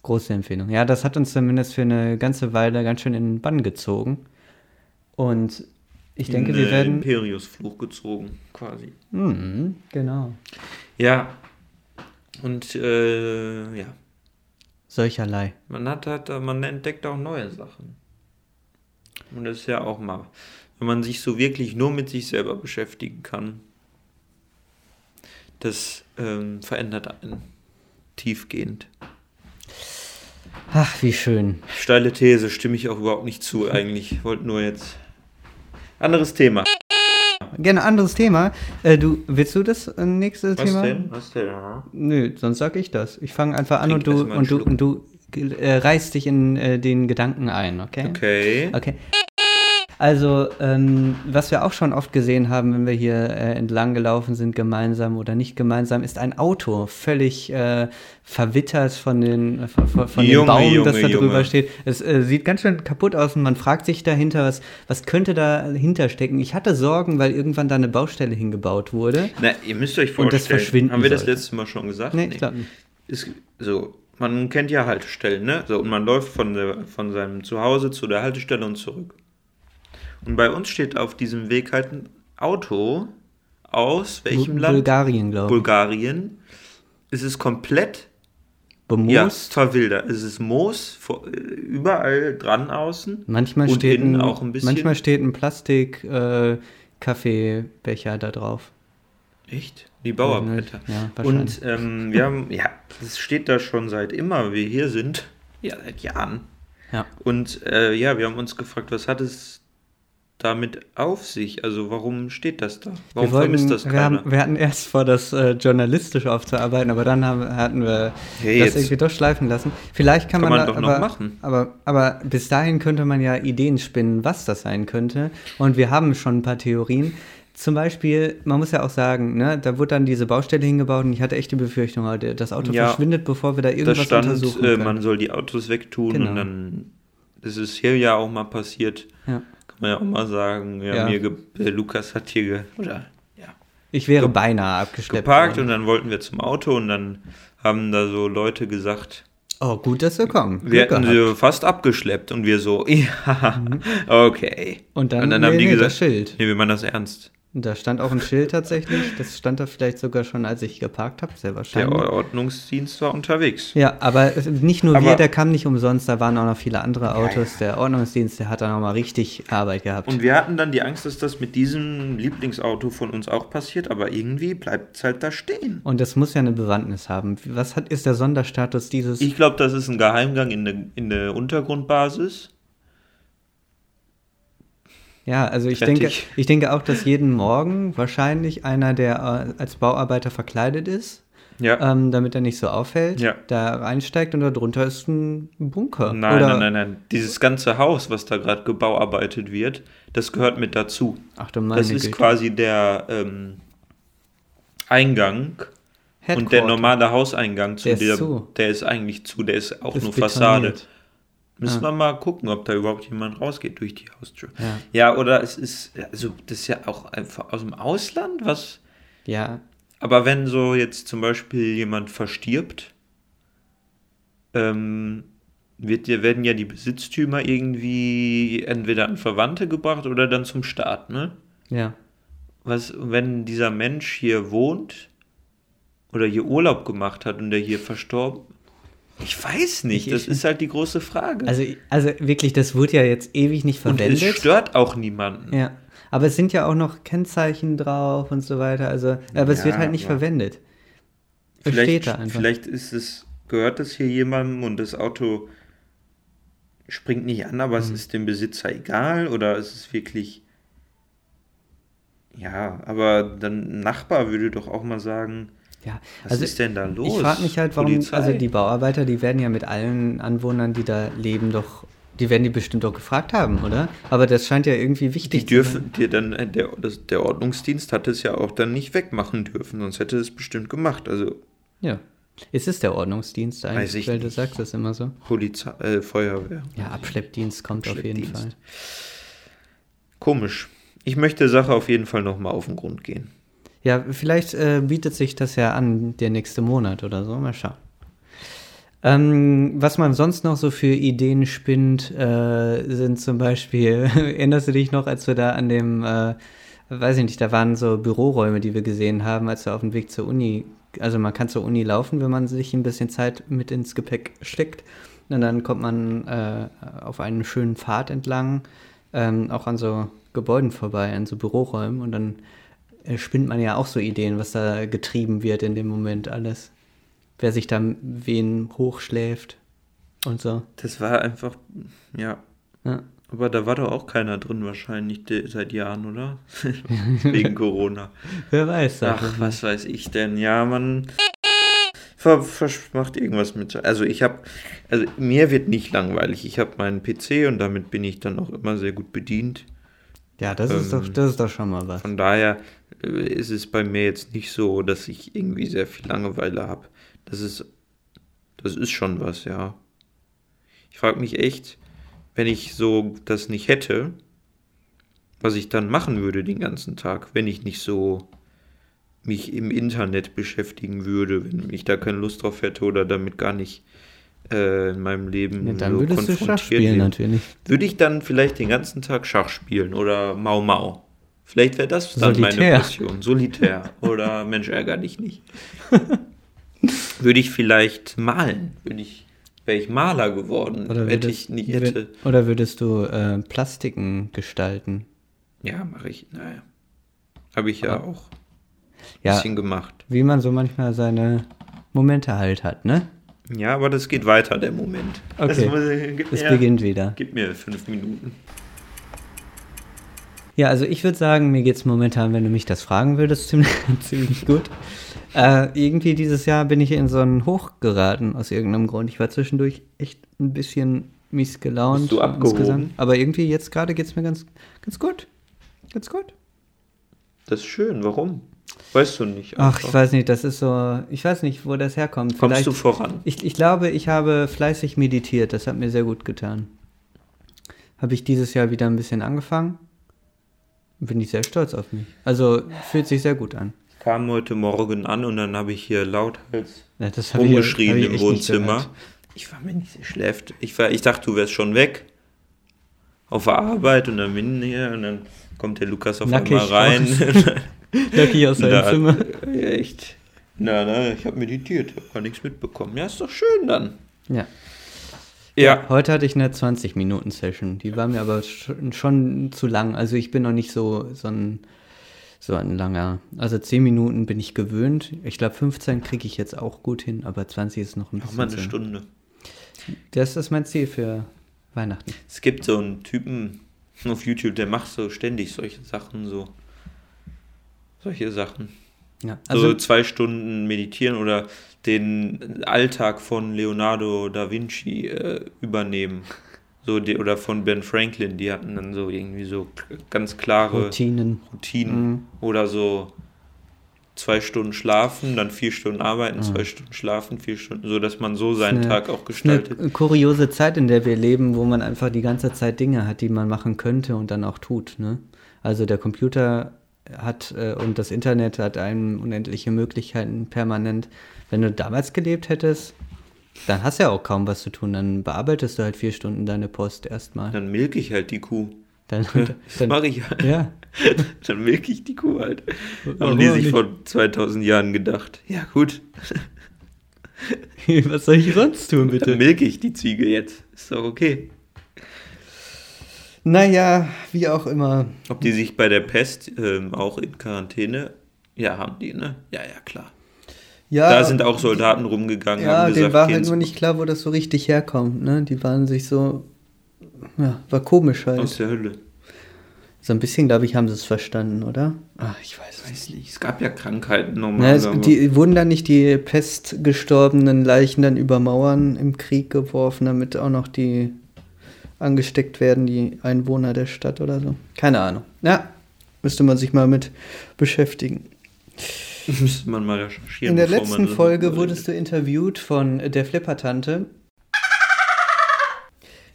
Große Empfehlung. Ja, das hat uns zumindest für eine ganze Weile ganz schön in den Bann gezogen. Und ich denke, In, wir werden. Imperius Fluch gezogen, quasi. Mhm, genau. Ja. Und äh, ja, Solcherlei. man hat halt, man entdeckt auch neue Sachen. Und das ist ja auch mal, wenn man sich so wirklich nur mit sich selber beschäftigen kann, das ähm, verändert einen tiefgehend. Ach, wie schön. Steile These, stimme ich auch überhaupt nicht zu eigentlich. Ich wollte nur jetzt. Anderes Thema. Gerne anderes Thema. Äh, du, willst du das äh, nächste Was Thema? denn? Was denn? Aha. Nö, sonst sag ich das. Ich fange einfach an Trink und du, und du, und du äh, reißt dich in äh, den Gedanken ein, okay? Okay. Okay. Also, ähm, was wir auch schon oft gesehen haben, wenn wir hier äh, entlang gelaufen sind, gemeinsam oder nicht gemeinsam, ist ein Auto völlig äh, verwittert von, den, von, von, von Junge, dem Baum, das da Junge, drüber Junge. steht. Es äh, sieht ganz schön kaputt aus und man fragt sich dahinter, was, was könnte dahinter stecken. Ich hatte Sorgen, weil irgendwann da eine Baustelle hingebaut wurde. Na, ihr müsst euch vorstellen. Und das verschwinden Haben wir das sollte. letzte Mal schon gesagt? Nee, ich glaube nicht. ist so, man kennt ja Haltestellen, ne? So, und man läuft von, der, von seinem Zuhause zu der Haltestelle und zurück. Und bei uns steht auf diesem Weg halt ein Auto aus welchem Bu- Land? Bulgarien, glaube ich. Bulgarien. Es ist komplett Bemoost. ja, verwildert. Es ist Moos äh, überall dran außen. Manchmal und steht, innen ein, auch ein bisschen. manchmal steht ein Plastik äh, Kaffeebecher da drauf. Echt? Die Bauarbeiter. Ja, wahrscheinlich. Und ähm, wir haben, ja, das steht da schon seit immer wir hier sind. Ja, seit Jahren. Ja. Und äh, ja, wir haben uns gefragt, was hat es damit auf sich? Also warum steht das da? Warum wir, wollten, vermisst das wir, keiner? haben, wir hatten erst vor, das äh, journalistisch aufzuarbeiten, aber dann haben, hatten wir Hey, das irgendwie doch schleifen lassen. Vielleicht kann, Kann man, man da, doch noch aber, machen. Aber, aber bis dahin könnte man ja Ideen spinnen, was das sein könnte. Und wir haben schon ein paar Theorien. Zum Beispiel, man muss ja auch sagen, ne, da wurde dann diese Baustelle hingebaut und ich hatte echt die Befürchtung, oh, das Auto Ja. verschwindet, bevor wir da irgendwas stand, untersuchen äh, können. man soll die Autos wegtun Genau. und dann, das ist hier ja auch mal passiert, ja. Kann man ja auch mal sagen, ja, Ja. Mir äh, Lukas hat hier, ge oder, ja, Ich wäre beinahe abgeschleppt. geparkt worden. und dann wollten wir zum Auto und dann haben da so Leute gesagt, Oh, gut, dass wir kommen. Wir Glück hätten gehabt. sie fast abgeschleppt und wir so, ja, okay. Und dann- haben nee, die nee, gesagt, das Schild. nee, wir meinen das ernst. Da stand auch ein Schild tatsächlich. Das stand da vielleicht sogar schon, als ich geparkt habe, sehr Der wahrscheinlich. Ordnungsdienst war unterwegs. Ja, aber es- nicht nur Aber- wir, der kam nicht umsonst, da waren auch noch viele andere Autos. Der Ordnungsdienst, der hat da nochmal richtig Arbeit gehabt. Und wir hatten dann die Angst, dass das mit diesem Lieblingsauto von uns auch passiert, aber irgendwie bleibt es halt da stehen. Und das muss ja eine Bewandtnis haben. Was hat, ist der Sonderstatus dieses? Ich glaube, das ist ein Geheimgang in der, in der Untergrundbasis. Ja, also ich Fertig. denke, ich denke auch, dass jeden Morgen wahrscheinlich einer, der äh, als Bauarbeiter verkleidet ist, Ja. ähm, damit er nicht so auffällt, Ja. da reinsteigt und darunter ist ein Bunker. nein, Oder, nein, nein, nein. Dieses ganze Haus, was da gerade gebauarbeitet wird, das gehört mit dazu. Ach du meine Das ist Güte. quasi der ähm, Eingang und der normale Hauseingang zu Der ist der, zu. der ist eigentlich zu, der ist auch Ist nur Fassade. Müssen Ah. wir mal gucken, ob da überhaupt jemand rausgeht durch die Haustür. Ja. Ja, oder es ist, also das ist ja auch einfach aus dem Ausland, was. Ja, Aber wenn so jetzt zum Beispiel jemand verstirbt, ähm, wird, ja- werden ja die Besitztümer irgendwie entweder an Verwandte gebracht oder dann zum Staat, ne? ja. was, wenn dieser Mensch hier wohnt oder hier Urlaub gemacht hat und der hier verstorben? Ich weiß nicht, Ich- das ist halt die große Frage. Also, also wirklich, das wurde ja jetzt ewig nicht und es verwendet. stört auch niemanden. Ja, aber es sind ja auch noch Kennzeichen drauf und so weiter. Also, aber es Ja, wird halt nicht verwendet. Vielleicht, vielleicht ist es, gehört es hier jemandem und das Auto springt nicht an, Mhm. aber es ist dem Besitzer egal oder ist es wirklich. Ja, aber dann Nachbar würde doch auch mal sagen, Ja, was also ist denn da los? ich frage mich halt, warum, Polizei? also die Bauarbeiter, die werden ja mit allen Anwohnern, die da leben, doch, die werden die bestimmt doch gefragt haben, oder? Aber das scheint ja irgendwie wichtig Die dürfen dir dann, äh, der, der Ordnungsdienst hat es ja auch dann nicht wegmachen dürfen, sonst hätte es bestimmt gemacht. Also zu sein. Ja. Ist es der Ordnungsdienst eigentlich? Weiß ich Weil du nicht. sagst das immer so. Polizei, äh, Feuerwehr. Ja, Abschleppdienst kommt auf jeden Fall. Abschleppdienst. Komisch. Ich möchte der Sache auf jeden Fall nochmal auf den Grund gehen. Ja, vielleicht äh, bietet sich das ja an, der nächste Monat oder so. Mal schauen. Ähm, was man sonst noch so für Ideen spinnt, äh, sind zum Beispiel, erinnerst du dich noch, als wir da an dem, äh, weiß ich nicht, da waren so Büroräume, die wir gesehen haben, als wir auf dem Weg zur Uni also man kann zur Uni laufen, wenn man sich ein bisschen Zeit mit ins Gepäck steckt. Und dann kommt man äh, auf einen schönen Pfad entlang, ähm, auch an so Gebäuden vorbei, an so Büroräumen. Und dann spinnt man ja auch so Ideen, was da getrieben wird in dem Moment alles. Wer sich da wen hochschläft und so. Das war einfach, ja. Ja. Aber da war doch auch keiner drin wahrscheinlich seit Jahren, oder? Wegen Corona. Wer weiß das? Ach, was weiß ich denn? Ja, man macht irgendwas mit. Also ich habe, also mir wird nicht langweilig. Ich habe meinen PC und damit bin ich dann auch immer sehr gut bedient. Ja, das ist Ähm, doch, das ist doch schon mal was. Von daher äh, ist es bei mir jetzt nicht so, dass ich irgendwie sehr viel Langeweile habe. Das ist, das ist schon was, ja. Ich frage mich echt, wenn ich so das nicht hätte, was ich dann machen würde den ganzen Tag, wenn ich nicht so mich im Internet beschäftigen würde, wenn ich da keine Lust drauf hätte oder damit gar nicht äh, in meinem Leben Ja, dann so würdest du Schach konfrontiert spielen wäre. natürlich. Würde ich dann vielleicht den ganzen Tag Schach spielen oder Mau Mau? Vielleicht wäre das dann meine Solitär. Passion. Solitär. Oder Mensch, ärger dich nicht. Würde ich vielleicht malen? Würde ich, wäre ich Maler geworden, Oder hätte würdest, ich nicht hätte. oder würdest du äh, Plastiken gestalten? Ja, mache ich. Naja. Habe ich ja auch ein Ja, bisschen gemacht. wie man so manchmal seine Momente halt hat, ne? Ja, aber das geht weiter, der Moment. Okay. Das muss, Es mir, beginnt wieder. gib mir fünf Minuten. Ja, also ich würde sagen, mir geht's momentan, wenn du mich das fragen würdest, ziemlich, ziemlich gut. Äh, irgendwie dieses Jahr bin ich in so einen Hoch geraten, aus irgendeinem Grund. Ich war zwischendurch echt ein bisschen mies gelaunt. Bist du abgehoben? insgesamt. Aber irgendwie jetzt gerade geht's mir ganz, ganz gut. Ganz gut. Das ist schön. Warum? Weißt du nicht. Ach, einfach. ich weiß nicht, das ist so, ich weiß nicht, wo das herkommt. Kommst du voran? Ich, ich glaube, ich habe fleißig meditiert, das hat mir sehr gut getan. Habe ich dieses Jahr wieder ein bisschen angefangen. Bin ich sehr stolz auf mich. Also fühlt sich sehr gut an. Ich kam heute Morgen an und dann habe ich hier lauthals Ja, rumgeschrien im Wohnzimmer. Ich war mir nicht so schläft. Ich, war, ich dachte, du wärst schon weg. Auf der Arbeit und dann bin ich hier und dann kommt der Lukas auf Nackig einmal rein. Nackig aus seinem Zimmer. Echt. Na, na, ich habe meditiert, habe gar nichts mitbekommen. Ja, ist doch schön dann. Ja. Ja. Heute hatte ich eine 20-Minuten-Session. Die war mir aber schon, schon zu lang. Also ich bin noch nicht so, so, ein, so ein langer. Also 10 Minuten bin ich gewöhnt. Ich glaube 15 kriege ich jetzt auch gut hin, aber 20 ist noch ein Noch bisschen. mal eine Stunde. Das ist mein Ziel für Weihnachten. Es gibt so einen Typen auf YouTube, der macht so ständig solche Sachen, so. Solche Sachen. Ja, Also also so zwei Stunden meditieren oder den Alltag von Leonardo da Vinci äh, übernehmen. So die, oder von Ben Franklin, die hatten dann so irgendwie so ganz klare Routinen. Routinen. Mhm. Oder so zwei Stunden schlafen, dann vier Stunden arbeiten, Mhm. zwei Stunden schlafen, vier Stunden, so dass man so seinen eine- Tag auch ist eine gestaltet. kuriose Zeit, in der wir leben, wo man einfach die ganze Zeit Dinge hat, die man machen könnte und dann auch tut. Ne? Also der Computer hat äh, und das Internet hat einem unendliche Möglichkeiten permanent. Wenn du damals gelebt hättest, dann hast du ja auch kaum was zu tun. Dann bearbeitest du halt vier Stunden deine Post erstmal. Dann milke ich halt die Kuh. Dann, Das dann, mache ich halt. ja, Dann milke ich die Kuh halt. Haben die sich vor 2000 Jahren gedacht. Ja gut, was soll ich sonst tun, dann bitte? milke ich die Ziege jetzt. Ist doch okay. Naja, wie auch immer. Ob die sich bei der Pest ähm, auch in Quarantäne? Ja, haben die, ne? Ja, ja, klar. Ja, da sind auch Soldaten rumgegangen, Ja, haben denen war halt nur nicht klar, wo das so richtig herkommt, ne? Die waren sich so, ja, war komisch halt. aus der Hölle. So ein bisschen, glaube ich, haben sie es verstanden, oder? Ach, ich weiß es nicht. Weiß nicht, es gab ja Krankheiten Na, normal. es, aber- die, wurden dann nicht die pestgestorbenen Leichen dann über Mauern im Krieg geworfen, damit auch noch die angesteckt werden, die Einwohner der Stadt oder so? Keine Ahnung. Ja, müsste man sich mal mit beschäftigen. Müsste man mal recherchieren. In der letzten Folge wurdest du interviewt von der Flippertante.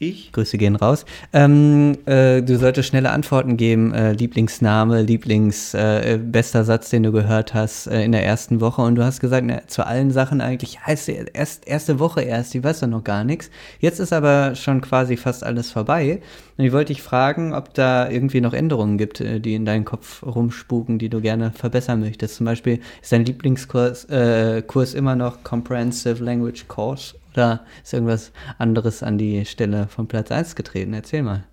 Ich? Grüße gehen raus. Ähm, äh, du solltest schnelle Antworten geben. Äh, Lieblingsname, Lieblings, äh, bester Satz, den du gehört hast äh, in der ersten Woche. Und du hast gesagt, na, zu allen Sachen eigentlich, ja, ist erst, erste Woche erst, die weiß doch noch gar nichts. Jetzt ist aber schon quasi fast alles vorbei. Und ich wollte dich fragen, ob da irgendwie noch Änderungen gibt, äh, die in deinen Kopf rumspuken, die du gerne verbessern möchtest. Zum Beispiel ist dein Lieblingskurs äh, Kurs immer noch Comprehensive Language Course oder ist irgendwas anderes an die Stelle von Platz 1 getreten? Erzähl mal.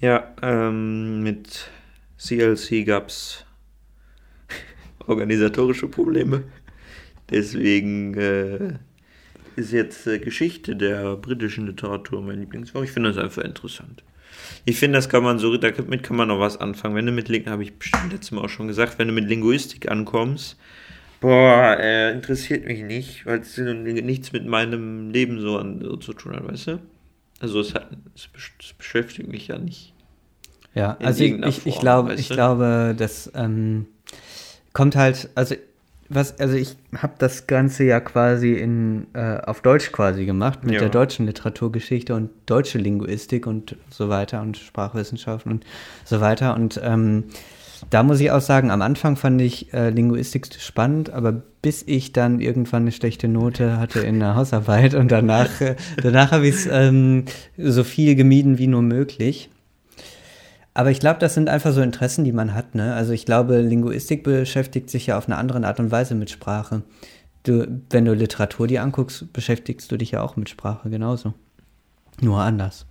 Ja, ähm, mit CLC gab es organisatorische Probleme. Deswegen äh, ist jetzt äh, Geschichte der britischen Literatur mein Lieblingsfach. Ich finde das einfach interessant. Ich finde, das kann man so, damit kann man noch was anfangen. Wenn du mit, habe ich bestimmt letztes Mal auch schon gesagt, wenn du mit Linguistik ankommst, boah, äh, interessiert mich nicht, weil es nichts mit meinem Leben so, an, so zu tun hat, weißt du? Also es, hat, es, es beschäftigt mich ja nicht. Ja, in also ich, ich, ich glaube, ich glaube, das ähm, kommt halt, also was, also ich habe das Ganze ja quasi in äh, auf Deutsch quasi gemacht mit Ja. der deutschen Literaturgeschichte und deutsche Linguistik und so weiter und Sprachwissenschaften und so weiter und ähm, da muss ich auch sagen, am Anfang fand ich äh, Linguistik spannend, aber bis ich dann irgendwann eine schlechte Note hatte in der Hausarbeit und danach, äh, danach habe ich es ähm, so viel gemieden wie nur möglich. Aber ich glaube, das sind einfach so Interessen, die man hat. Ne? Also ich glaube, Linguistik beschäftigt sich ja auf eine andere Art und Weise mit Sprache. Du, wenn du Literatur dir anguckst, beschäftigst du dich ja auch mit Sprache genauso. Nur anders.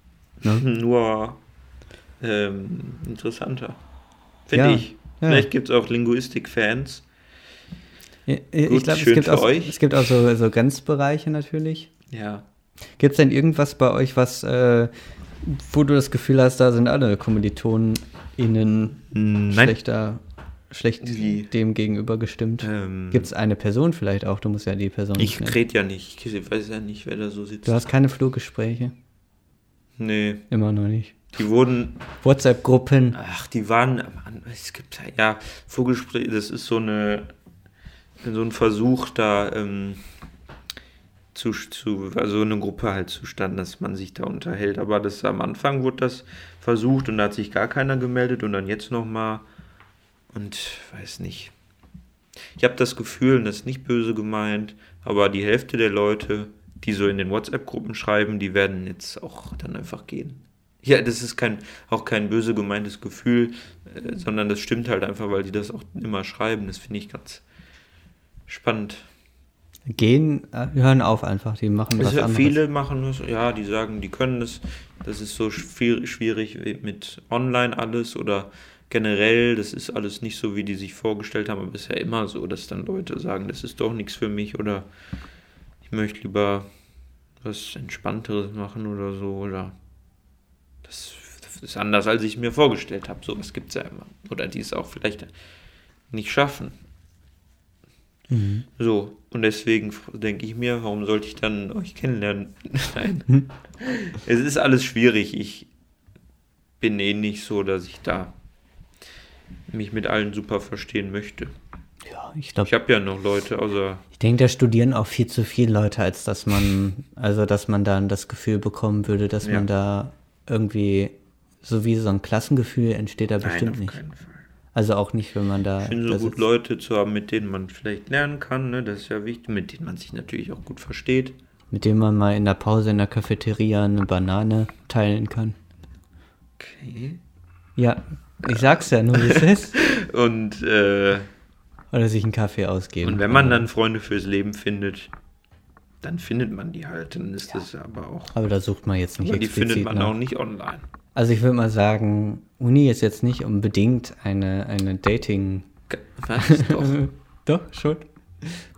Nur ähm, interessanter. Finde Ja, ich. ja. Vielleicht gibt es auch Linguistik-Fans. Ich glaube, es gibt auch, es gibt auch so, so Grenzbereiche natürlich. Ja. Gibt es denn irgendwas bei euch, was, äh, wo du das Gefühl hast, da sind alle KommilitonInnen Nein. schlechter, schlecht Wie? dem gegenüber gestimmt? Ähm, Gibt es eine Person vielleicht auch? Du musst ja die Person ich rede ja nicht. Ich weiß ja nicht, wer da so sitzt. Du hast keine Flurgespräche? nee. Immer noch nicht. Die wurden WhatsApp-Gruppen. Ach, die waren, es gibt ja, Vorgespräche, das ist so eine, so ein Versuch da, ähm, zu, zu, also eine Gruppe halt zustande, dass man sich da unterhält. Aber das am Anfang wurde das versucht und da hat sich gar keiner gemeldet und dann jetzt nochmal und weiß nicht. Ich habe das Gefühl, das ist nicht böse gemeint, aber die Hälfte der Leute, die so in den WhatsApp-Gruppen schreiben, die werden jetzt auch dann einfach gehen. Ja, das ist kein, auch kein böse gemeintes Gefühl, äh, sondern das stimmt halt einfach, weil die das auch immer schreiben. Das finde ich ganz spannend. Gehen, äh, hören auf einfach, die machen was Also anderes. viele machen das, ja, die sagen, die können das, das ist so schwier- schwierig mit online alles oder generell, das ist alles nicht so, wie die sich vorgestellt haben, aber es ist ja immer so, dass dann Leute sagen, das ist doch nichts für mich oder ich möchte lieber was Entspannteres machen oder so oder das, das ist anders, als ich mir vorgestellt habe. Sowas gibt es ja immer. Oder die es auch vielleicht nicht schaffen. Mhm. So, und deswegen denke ich mir, warum sollte ich dann euch kennenlernen? Nein. es ist alles schwierig. Ich bin eh nicht so, dass ich da mich mit allen super verstehen möchte. Ja, ich Ich glaube, habe ja noch Leute, außer ich denke, da studieren auch viel zu viele Leute, als dass man, also dass man dann das Gefühl bekommen würde, dass Ja. man da irgendwie, so wie so ein Klassengefühl entsteht da Nein, bestimmt auf nicht. Also auch nicht, wenn man da. Ich finde so gut sitzt. Leute zu haben, mit denen man vielleicht lernen kann, ne? das ist ja wichtig, mit denen man sich natürlich auch gut versteht. mit dem man mal in der Pause in der Cafeteria eine Banane teilen kann. Okay. Ja, ich sag's ja nur, wie es ist. Und, äh, Oder sich einen Kaffee ausgeben. und wenn man dann Freunde fürs Leben findet, dann findet man die halt. Dann ist das aber auch. Aber da sucht man jetzt nicht Aber die explizit findet man nach. auch nicht online. Also ich würde mal sagen, Uni ist jetzt nicht unbedingt eine, eine Dating... Was? Doch. Doch, schon.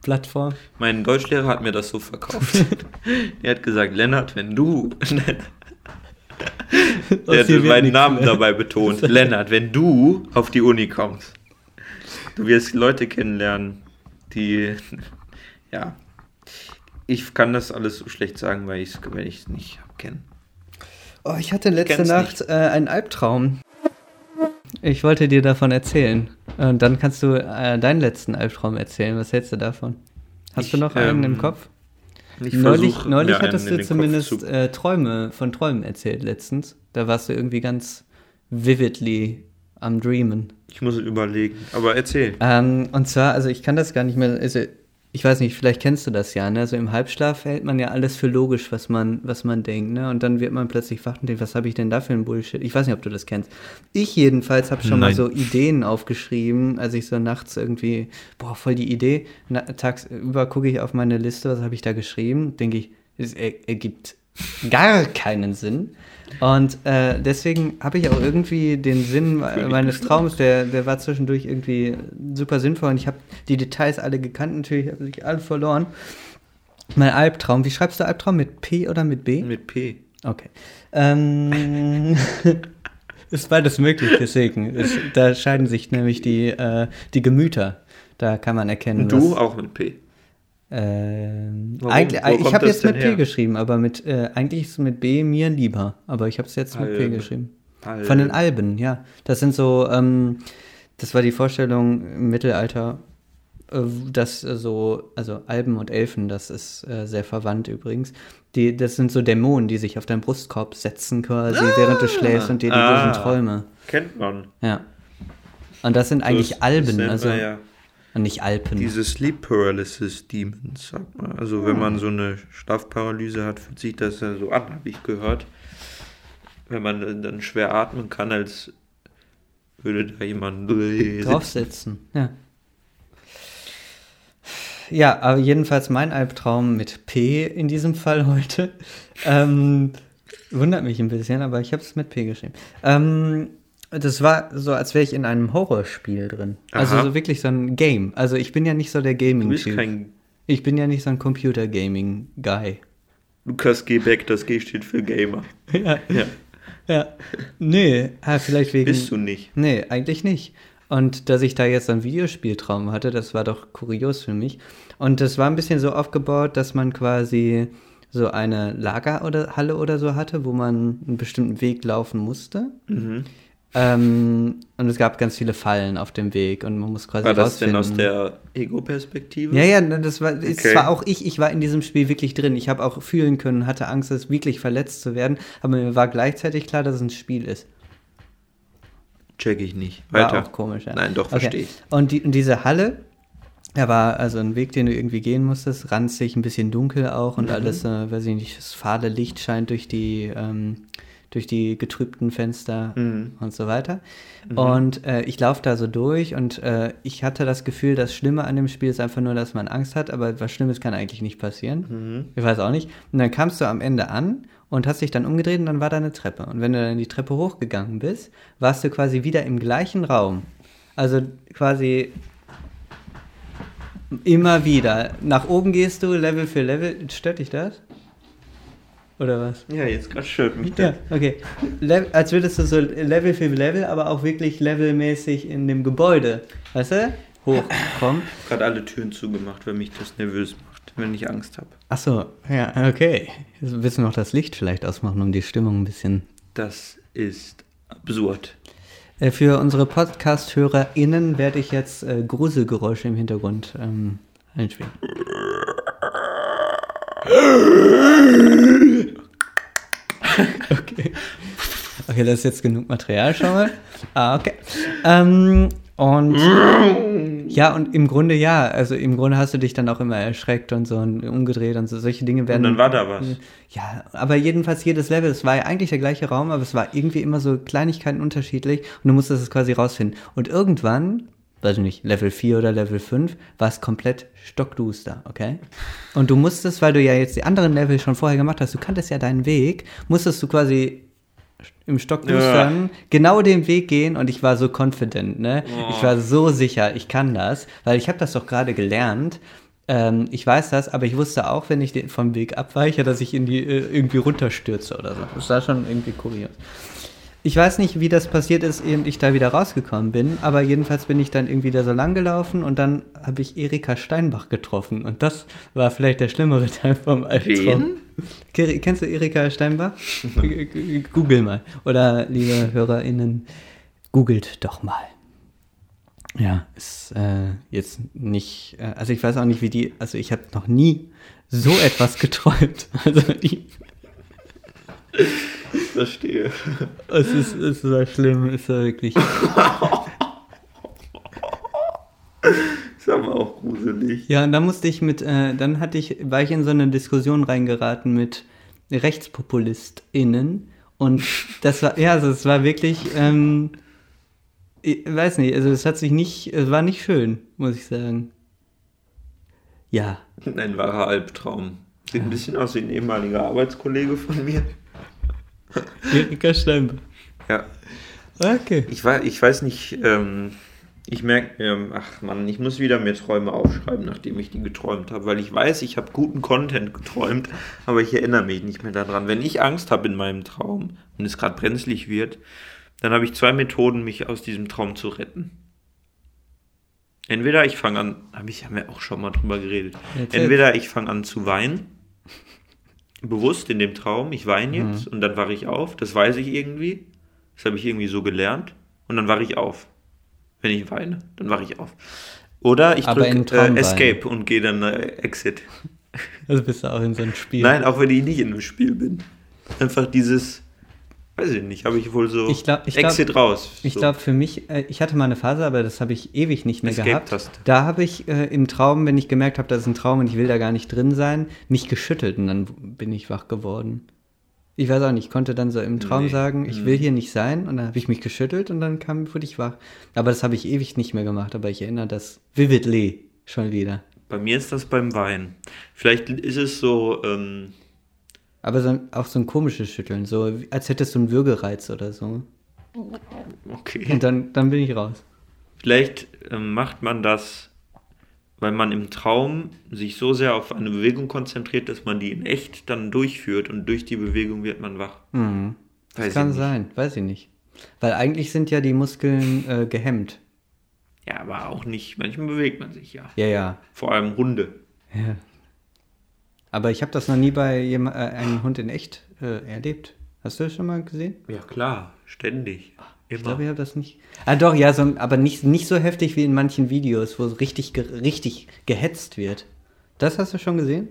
Plattform. Mein Deutschlehrer hat mir das so verkauft. er hat gesagt, Lennart, wenn du. Er hat meinen Namen mehr. dabei betont. Lennart, wenn du auf die Uni kommst, du wirst Leute kennenlernen, die. Ja. Ich kann das alles so schlecht sagen, weil ich es nicht kenne. Oh, ich hatte letzte kenn's Nacht äh, einen Albtraum. Ich wollte dir davon erzählen. Und dann kannst du äh, deinen letzten Albtraum erzählen. Was hältst du davon? Hast Ich, du noch einen ähm, im Kopf? Ich neulich neulich hattest du zumindest zu- äh, Träume von Träumen erzählt letztens. Da warst du irgendwie ganz vividly am Dreamen. Ich muss überlegen. Aber erzähl. Ähm, und zwar, also ich kann das gar nicht mehr, also ich weiß nicht, vielleicht kennst du das ja, ne? Also im Halbschlaf hält man ja alles für logisch, was man, was man denkt, ne? Und dann wird man plötzlich wach und denkt, was habe ich denn da für ein Bullshit? Ich weiß nicht, ob du das kennst. Ich jedenfalls habe schon mal Nein. so Ideen aufgeschrieben, als ich so nachts irgendwie, boah, voll die Idee. Na, tagsüber gucke ich auf meine Liste, was habe ich da geschrieben? Denke ich, es er- ergibt gar keinen Sinn. Und äh, deswegen habe ich auch irgendwie den Sinn me- meines Traums, der, der war zwischendurch irgendwie super sinnvoll und ich habe die Details alle gekannt, natürlich habe ich alle verloren. Mein Albtraum, wie schreibst du Albtraum? Mit P oder mit B? Mit P. Okay. Ähm, ist beides möglich, deswegen. Es, da scheiden sich nämlich die, äh, die Gemüter. Da kann man erkennen, Und du was, auch mit P. ähm, Warum? eigentlich, Wo ich habe jetzt mit denn P her? geschrieben, aber mit äh, eigentlich ist es mit B mir lieber. Aber ich habe es jetzt mit P geschrieben. Albe. Von den Alben, ja. Das sind so, ähm, das war die Vorstellung im Mittelalter, äh, dass äh, so, also Alben und Elfen, das ist äh, sehr verwandt übrigens. Die, das sind so Dämonen, die sich auf deinen Brustkorb setzen quasi, während du schläfst und dir die Ah. bösen Träume. Kennt man. Ja. Und das sind eigentlich Das- Alben, also man ja und nicht Alpen. diese Sleep Paralysis Demons, sagt man. Also wenn man so eine Schlafparalyse hat, fühlt sich das ja so an, habe ich gehört. Wenn man dann schwer atmen kann, als würde da jemand sitzen. Draufsetzen, ja. Ja, aber jedenfalls mein Albtraum mit P in diesem Fall heute. Ähm, wundert mich ein bisschen, aber ich habe es mit P geschrieben. Ähm, das war so, als wäre ich in einem Horrorspiel drin. Also Aha. so wirklich so ein Game. Also ich bin ja nicht so der Du bist kein Ich bin ja nicht so ein Computer-Gaming-Guy. Lukas G. Beck, das G steht für Gamer. ja, Ja, ja. Nee, ah, vielleicht wegen... bist du nicht. Nee, eigentlich nicht. Und dass ich da jetzt einen Videospieltraum hatte, das war doch kurios für mich. Und das war ein bisschen so aufgebaut, dass man quasi so eine Lager oder Halle oder so hatte, wo man einen bestimmten Weg laufen musste. Mhm. Ähm, und es gab ganz viele Fallen auf dem Weg und man muss quasi War das denn aus der Ego-Perspektive? ja, ja, das war, es Okay. war auch ich, ich war in diesem Spiel wirklich drin. Ich habe auch fühlen können, hatte Angst, es wirklich verletzt zu werden, aber mir war gleichzeitig klar, dass es ein Spiel ist. Check ich nicht. War Weiter. auch komisch, ja. Nein, doch, Okay. verstehe ich. Und, die, und diese Halle, da war also ein Weg, den du irgendwie gehen musstest, ranzig, ein bisschen dunkel auch Mhm. und alles, äh, weiß ich nicht, das fahle Licht scheint durch die, ähm, durch die getrübten Fenster Mhm. und so weiter. Und äh, ich laufe da so durch und äh, ich hatte das Gefühl, das Schlimme an dem Spiel ist einfach nur, dass man Angst hat, aber was Schlimmes kann eigentlich nicht passieren. Mhm. Ich weiß auch nicht. Und dann kamst du am Ende an und hast dich dann umgedreht und dann war da eine Treppe. Und wenn du dann die Treppe hochgegangen bist, warst du quasi wieder im gleichen Raum. Also quasi immer wieder. Nach oben gehst du, Level für Level. Stört dich das? Oder was? Ja, jetzt gerade stört mich Ja, okay. Le als würdest du so Level für Level, aber auch wirklich levelmäßig in dem Gebäude, weißt du, hochkommen. gerade alle Türen zugemacht, weil mich das nervös macht, wenn ich Angst habe. Ach so, ja, okay. Jetzt willst du noch das Licht vielleicht ausmachen, um die Stimmung ein bisschen. Das ist absurd. Äh, für unsere Podcast-HörerInnen werde ich jetzt äh, Gruselgeräusche im Hintergrund ähm, einspielen. Okay. Okay, das ist jetzt genug Material schon mal. Ah, okay. Ähm, und ja, und im Grunde ja, also im Grunde hast du dich dann auch immer erschreckt und so und umgedreht und so. Solche Dinge werden. Und dann war da was. Ja, aber jedenfalls jedes Level, es war ja eigentlich der gleiche Raum, aber es war irgendwie immer so Kleinigkeiten unterschiedlich und du musstest es quasi rausfinden. Und irgendwann, weiß ich nicht, Level 4 oder Level 5, war es komplett stockduster, okay? Und du musstest, weil du ja jetzt die anderen Level schon vorher gemacht hast, du kanntest ja deinen Weg, musstest du quasi im Stockdustern genau den Weg gehen und ich war so confident, ne? Ich war so sicher, ich kann das, weil ich habe das doch gerade gelernt. Ähm, ich weiß das, aber ich wusste auch, wenn ich den vom Weg abweiche, dass ich in die äh, irgendwie runterstürze oder so. Das war schon irgendwie kurios. Ich weiß nicht, wie das passiert ist, ehe ich da wieder rausgekommen bin, aber jedenfalls bin ich dann irgendwie da so lang gelaufen und dann habe ich Erika Steinbach getroffen und das war vielleicht der schlimmere Teil vom Albtraum. Ken- Kennst du Erika Steinbach? Google mal. Oder liebe HörerInnen, googelt doch mal. Ja, ist äh, jetzt nicht, äh, also ich weiß auch nicht, wie die, also ich habe noch nie so etwas geträumt. Also ich, Verstehe. es ist, es ist so schlimm, ist ja wirklich. Ist aber auch gruselig. Ja, und dann musste ich mit, äh, dann hatte ich, war ich in so eine Diskussion reingeraten mit RechtspopulistInnen und das war, ja, also es war wirklich, ähm, ich weiß nicht, also es hat sich nicht, es war nicht schön, muss ich sagen. Ja, Ein wahrer Albtraum. Sieht ein bisschen aus wie ein ehemaliger Arbeitskollege von mir. Erika Steinbe. Ja. Okay. Ich, weiß, ich weiß nicht, ähm, ich merke, ähm, ach man, ich muss wieder mir Träume aufschreiben, nachdem ich die geträumt habe, weil ich weiß, ich habe guten Content geträumt, aber ich erinnere mich nicht mehr daran. Wenn ich Angst habe in meinem Traum und es gerade brenzlig wird, dann habe ich zwei Methoden, mich aus diesem Traum zu retten. Entweder ich fange an, habe ich wir auch schon mal drüber geredet. Entweder ich fange an zu weinen, bewusst in dem Traum, ich weine jetzt und dann wache ich auf, das weiß ich irgendwie, das habe ich irgendwie so gelernt und dann wache ich auf. Wenn ich weine, dann wache ich auf. Oder ich drücke äh, Escape und gehe dann äh, Exit. Also bist du auch in so einem Spiel. Nein, auch wenn ich nicht in einem Spiel bin. Einfach dieses, weiß ich nicht, habe ich wohl so Ich glaub- ich glaub- Exit raus. Ich so. glaube, für mich, äh, ich hatte mal eine Phase, aber das habe ich ewig nicht mehr gehabt. Escape-Taste. Da habe ich äh, im Traum, wenn ich gemerkt habe, das ist ein Traum und ich will da gar nicht drin sein, mich geschüttelt und dann bin ich wach geworden. Ich weiß auch nicht, ich konnte dann so im Traum Nee. Sagen, ich will hier nicht sein und dann habe ich mich geschüttelt und dann kam, wurde ich wach. Aber das habe ich ewig nicht mehr gemacht, aber ich erinnere das vividly schon wieder. Bei mir ist das beim Weinen. Vielleicht ist es so, ähm, Aber so, auch so ein komisches Schütteln, so als hättest du einen Würgereiz oder so. okay. Und dann, dann bin ich raus. Vielleicht ähm, macht man das, weil man im Traum sich so sehr auf eine Bewegung konzentriert, dass man die in echt dann durchführt und durch die Bewegung wird man wach. Mhm. Das kann sein, weiß ich nicht. Weil eigentlich sind ja die Muskeln äh, gehemmt. Ja, aber auch nicht. Manchmal bewegt man sich ja. Ja, ja. Vor allem Hunde. ja. Aber ich habe das noch nie bei jem- äh, einem Hund in echt äh, erlebt. Hast du das schon mal gesehen? Ja, klar. Ständig. Ich Immer. glaube, ich habe das nicht. Ah, doch, ja, so, aber nicht, nicht so heftig wie in manchen Videos, wo richtig, richtig gehetzt wird. Das hast du schon gesehen?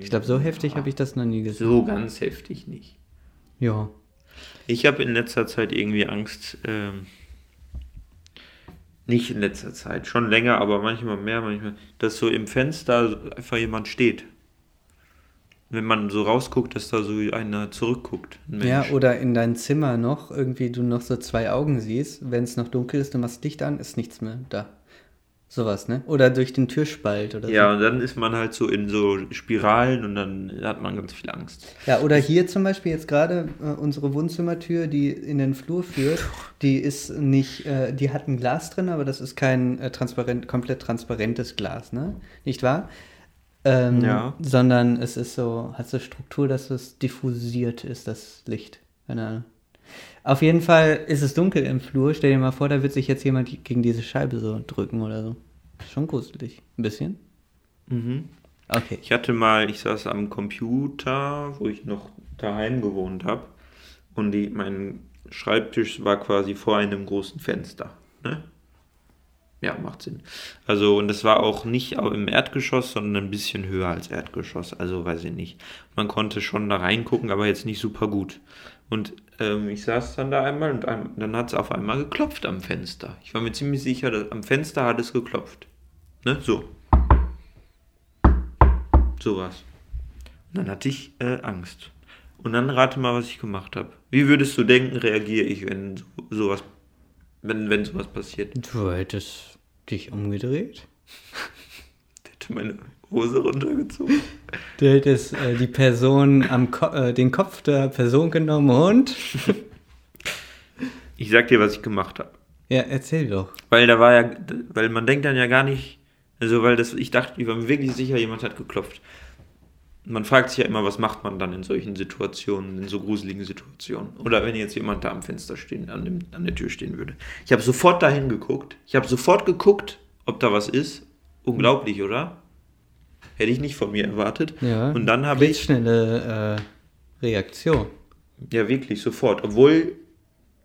Ich glaube, so heftig habe ich das noch nie gesehen. so ganz heftig nicht. Ja. Ich habe in letzter Zeit irgendwie Angst, ähm, nicht in letzter Zeit, schon länger, aber manchmal mehr, manchmal, dass so im Fenster einfach jemand steht. Wenn man so rausguckt, dass da so einer zurückguckt. Ein Ja, oder in dein Zimmer noch, irgendwie du noch so zwei Augen siehst, wenn es noch dunkel ist, du machst Licht an, ist nichts mehr da. Sowas, ne? Oder durch den Türspalt oder Ja, und dann ist man halt so in so Spiralen und dann hat man ganz viel Angst. so. Ja, oder hier zum Beispiel jetzt gerade äh, unsere Wohnzimmertür, die in den Flur führt, die ist nicht, äh, die hat ein Glas drin, aber das ist kein äh, transparent, komplett transparentes Glas, ne? Nicht wahr? Ähm, Ja. Sondern es ist so, hat so Struktur, dass es diffusiert ist, das Licht. Keine Ahnung. Auf jeden Fall ist es dunkel im Flur. Stell dir mal vor, da wird sich jetzt jemand gegen diese Scheibe so drücken oder so. Schon gruselig. Ein bisschen? Mhm. Okay. Ich hatte mal, ich saß am Computer, wo ich noch daheim gewohnt habe. Und die, mein Schreibtisch war quasi vor einem großen Fenster. Ne? Ja, macht Sinn. Also, und das war auch nicht im Erdgeschoss, sondern ein bisschen höher als Erdgeschoss. Also, weiß ich nicht. Man konnte schon da reingucken, aber jetzt nicht super gut. Und ähm, ich saß dann da einmal und ein, dann hat es auf einmal geklopft am Fenster. Ich war mir ziemlich sicher, dass am Fenster hat es geklopft. Ne? So. Sowas. Und dann hatte ich äh, Angst. Und dann rate mal, was ich gemacht habe. Wie würdest du denken, reagiere ich, wenn so, sowas, wenn, wenn sowas passiert? Du hättest dich umgedreht. Hätte meine Hose runtergezogen. Du hättest äh, die Person am Ko äh, den Kopf der Person genommen und. Ich sag dir, was ich gemacht habe. Ja, erzähl doch. Weil da war ja, weil man denkt dann ja gar nicht, also weil das, ich dachte, ich war mir wirklich sicher, jemand hat geklopft. Man fragt sich ja immer, was macht man dann in solchen Situationen, in so gruseligen Situationen. Oder wenn jetzt jemand da am Fenster stehen, an, dem, an der Tür stehen würde. Ich habe sofort dahin geguckt. Ich habe sofort geguckt, ob da was ist. Unglaublich, oder? Hätte ich nicht von mir erwartet. Ja. Und dann habe ich, Blitzschnelle äh, Reaktion. ja wirklich, sofort. Obwohl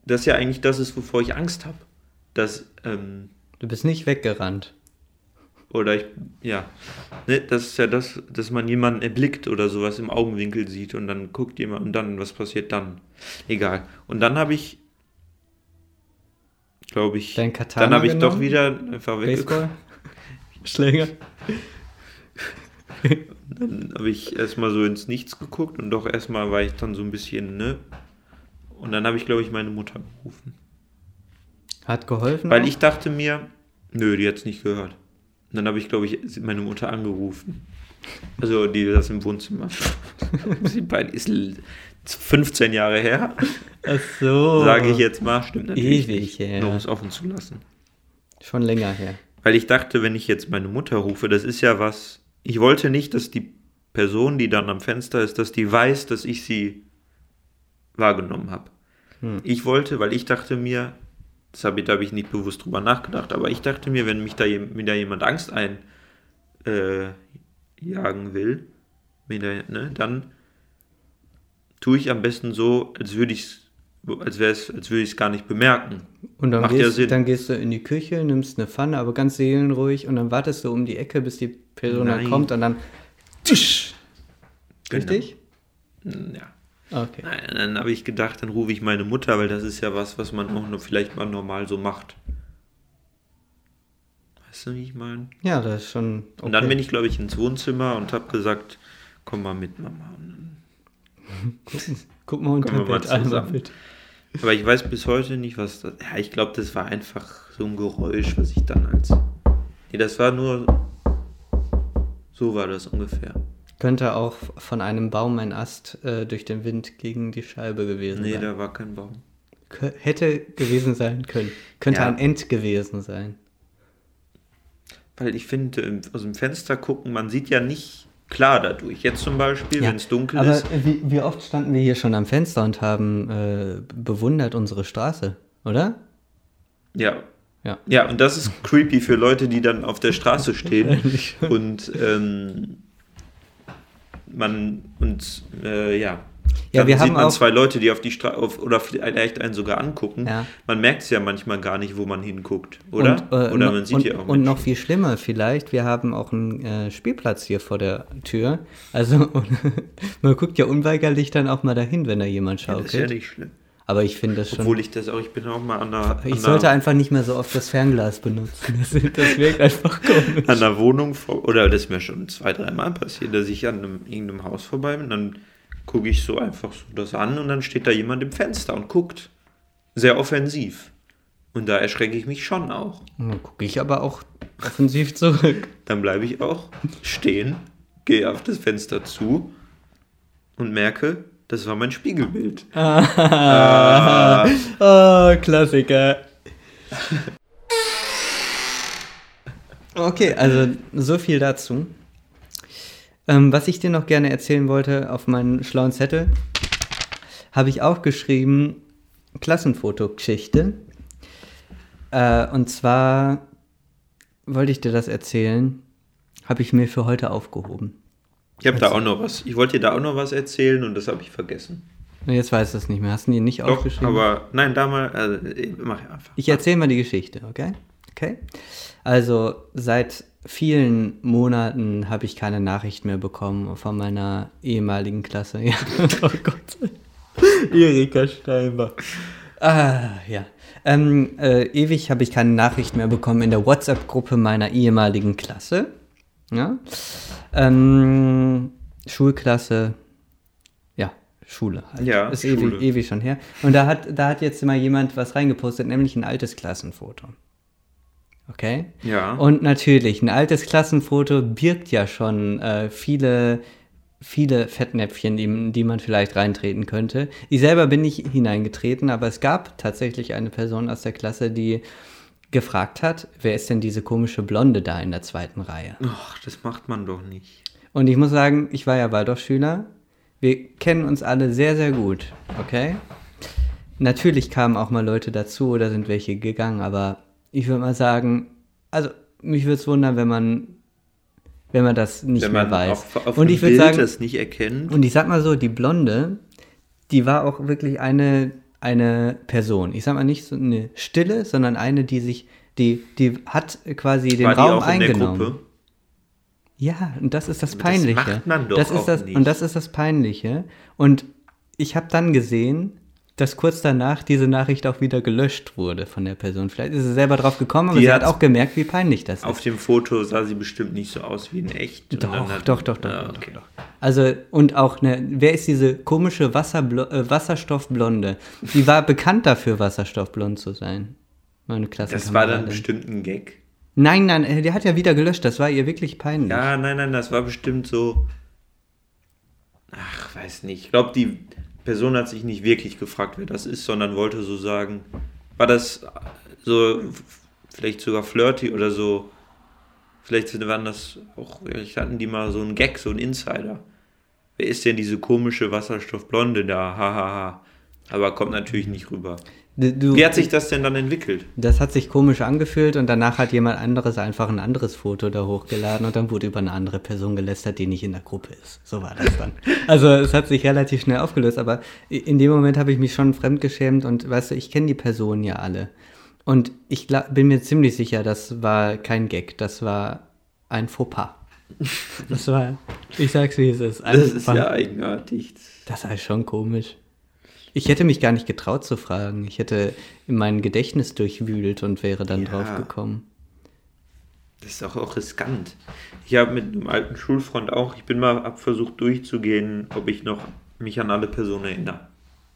das ja eigentlich das ist, wovor ich Angst habe. Dass, ähm, Du bist nicht weggerannt. Oder ich, ja. Ne, das ist ja das, dass man jemanden erblickt oder sowas im Augenwinkel sieht und dann guckt jemand und dann, was passiert dann? Egal. Und dann habe ich, glaube ich, dann habe ich doch wieder einfach. Baseball? Schläger? Dann habe ich erstmal so ins Nichts geguckt und doch erstmal war ich dann so ein bisschen, ne? Und dann habe ich, glaube ich, meine Mutter gerufen. Hat geholfen? Weil auch? ich dachte mir, nö, die hat es nicht gehört. Und dann habe ich, glaube ich, meine Mutter angerufen. Also, die das im Wohnzimmer. Sie beide ist l- 15 Jahre her, Ach so. sage ich jetzt mal. Stimmt natürlich. Ewig her. Nur um es offen zu lassen. Schon länger her. Weil ich dachte, wenn ich jetzt meine Mutter rufe, das ist ja was. Ich wollte nicht, dass die Person, die dann am Fenster ist, dass die weiß, dass ich sie wahrgenommen habe. Hm. Ich wollte, weil ich dachte mir, das habe ich, da habe ich nicht bewusst drüber nachgedacht, aber ich dachte mir, wenn mich da, mir da jemand Angst einjagen äh, will, ne, dann tue ich am besten so, als würde ich als wäre es, als würde ich es gar nicht bemerken. Und dann Macht ja gehst, Sinn. dann gehst du in die Küche, nimmst eine Pfanne, aber ganz seelenruhig und dann wartest du um die Ecke, bis die Person Nein. kommt und dann. Tisch. Genau. Richtig? Ja. Okay. Nein, dann habe ich gedacht, dann rufe ich meine Mutter, weil das ist ja was, was man auch nur vielleicht mal normal so macht. Weißt du, wie ich meine? Ja, das ist schon. Okay. Und dann bin ich, glaube ich, ins Wohnzimmer und habe gesagt, komm mal mit, Mama. Guck mal unter mal Bett einmal mit. Aber ich weiß bis heute nicht, was das. Ja, ich glaube, das war einfach so ein Geräusch, was ich dann als. Nee, das war nur. So war das ungefähr. Könnte auch von einem Baum ein Ast äh, durch den Wind gegen die Scheibe gewesen Nee, sein. da war kein Baum. Kö- Hätte gewesen sein können. Könnte Ja. ein Ent gewesen sein. Weil ich finde, aus dem Fenster gucken, man sieht ja nicht klar dadurch. Jetzt zum Beispiel, Ja, wenn es dunkel Aber ist. wie, wie oft standen wir hier schon am Fenster und haben äh, bewundert unsere Straße, oder? Ja. Ja. Ja, und das ist creepy für Leute, die dann auf der Straße stehen und ähm, man und äh, ja. Ja, Dann wir sieht haben man zwei Leute, die auf die Straße oder vielleicht einen sogar angucken. Ja. Man merkt es ja manchmal gar nicht, wo man hinguckt, oder? Und, äh, oder man sieht und, ja auch Und noch Menschen. viel schlimmer vielleicht, wir haben auch einen äh, Spielplatz hier vor der Tür. Also man guckt ja unweigerlich dann auch mal dahin, wenn da jemand Ja, schaukelt. das ist ja nicht schlimm. Aber ich finde das schon. Obwohl ich das auch, ich bin auch mal an der, ich an sollte der, einfach nicht mehr so oft das Fernglas benutzen. Das, das wirkt einfach komisch. an der Wohnung vor, oder das ist mir schon zwei, dreimal passiert, dass ich an einem, irgendeinem Haus vorbei bin, dann gucke ich so einfach so das an und dann steht da jemand im Fenster und guckt. Sehr offensiv. Und da erschrecke ich mich schon auch. Dann gucke ich aber auch offensiv zurück. Dann bleibe ich auch stehen, gehe auf das Fenster zu und merke, das war mein Spiegelbild. Ah. Oh, Klassiker. Okay, also so viel dazu. Ähm, was ich dir noch gerne erzählen wollte auf meinen schlauen Zettel, habe ich auch geschrieben, Klassenfotogeschichte. Äh, und zwar wollte ich dir das erzählen, habe ich mir für heute aufgehoben. Ich habe da auch noch was. Ich wollte dir da auch noch was erzählen und das habe ich vergessen. Jetzt weiß ich es nicht mehr. Hast du die nicht Doch, aufgeschrieben? aber nein, da mal, also, mach ich einfach. Ich erzähle mal die Geschichte, okay? Okay. Also seit vielen Monaten habe ich keine Nachricht mehr bekommen von meiner ehemaligen Klasse. Ja. Oh Gott. Erika Steinbach. Ah, ja. Ähm, äh, ewig habe ich keine Nachricht mehr bekommen in der WhatsApp-Gruppe meiner ehemaligen Klasse. Ja. Ähm, Schulklasse. Ja, Schule halt. Ja, Ist Schule. Ewig, ewig schon her. Und da hat, da hat jetzt mal jemand was reingepostet, nämlich ein altes Klassenfoto. Okay? Ja. Und natürlich, ein altes Klassenfoto birgt ja schon äh, viele, viele Fettnäpfchen, die, die man vielleicht reintreten könnte. Ich selber bin nicht hineingetreten, aber es gab tatsächlich eine Person aus der Klasse, die gefragt hat, wer ist denn diese komische Blonde da in der zweiten Reihe? Ach, das macht man doch nicht. Und ich muss sagen, ich war ja Waldorfschüler. Wir kennen uns alle sehr, sehr gut, okay? Natürlich kamen auch mal Leute dazu oder sind welche gegangen, aber ich würde mal sagen, also mich würde es wundern, wenn man, wenn man das nicht Wenn mehr man weiß. auf, auf und ich würde sagen, das nicht erkennt. und ich sag mal so, die Blonde, die war auch wirklich eine, eine Person. Ich sag mal nicht so eine Stille, sondern eine, die sich Die, die hat quasi den War Raum eingenommen. Ja, und das ist das das Peinliche. macht man doch das ist das, nicht. Und das ist das Peinliche. Und ich habe dann gesehen, dass kurz danach diese Nachricht auch wieder gelöscht wurde von der Person. Vielleicht ist sie selber drauf gekommen, aber Die sie hat auch gemerkt, wie peinlich das Auf ist. dem Foto sah sie bestimmt nicht so aus wie in echt. Doch, hat- doch, doch, doch, Ah, doch, okay. Also, und auch, ne, wer ist diese komische Wasserblo äh, Wasserstoffblonde? Die war bekannt dafür, Wasserstoffblond zu sein. Meine Klasse. Das war dann bestimmt ein Gag. Nein, nein, äh, der hat ja wieder gelöscht. Das war ihr wirklich peinlich. Ja, nein, nein, das war bestimmt so. Ach, weiß nicht. Ich glaube, die Person hat sich nicht wirklich gefragt, wer das ist, sondern wollte so sagen, war das so vielleicht sogar flirty oder so. Vielleicht waren das auch, vielleicht hatten die mal so einen Gag, so einen Insider. Wer ist denn diese komische Wasserstoffblonde da? Hahaha. Aber kommt natürlich nicht rüber. Du, Wie hat sich das denn dann entwickelt? Das hat sich komisch angefühlt und danach hat jemand anderes einfach ein anderes Foto da hochgeladen und dann wurde über eine andere Person gelästert, die nicht in der Gruppe ist. So war das dann. Also es hat sich relativ schnell aufgelöst, aber in dem Moment habe ich mich schon fremdgeschämt und weißt du, ich kenne die Personen ja alle. Und ich glaub, bin mir ziemlich sicher, das war kein Gag, das war ein Fauxpas. Das war, ich sag's wie es ist. Ein Das ist ja eigenartig. Das war schon komisch. Ich hätte mich gar nicht getraut zu fragen. Ich hätte in mein Gedächtnis durchwühlt und wäre dann Ja. drauf gekommen. Das ist auch, auch riskant. Ich habe mit einem alten Schulfreund auch, ich bin mal versucht durchzugehen, ob ich noch mich an alle Personen erinnere.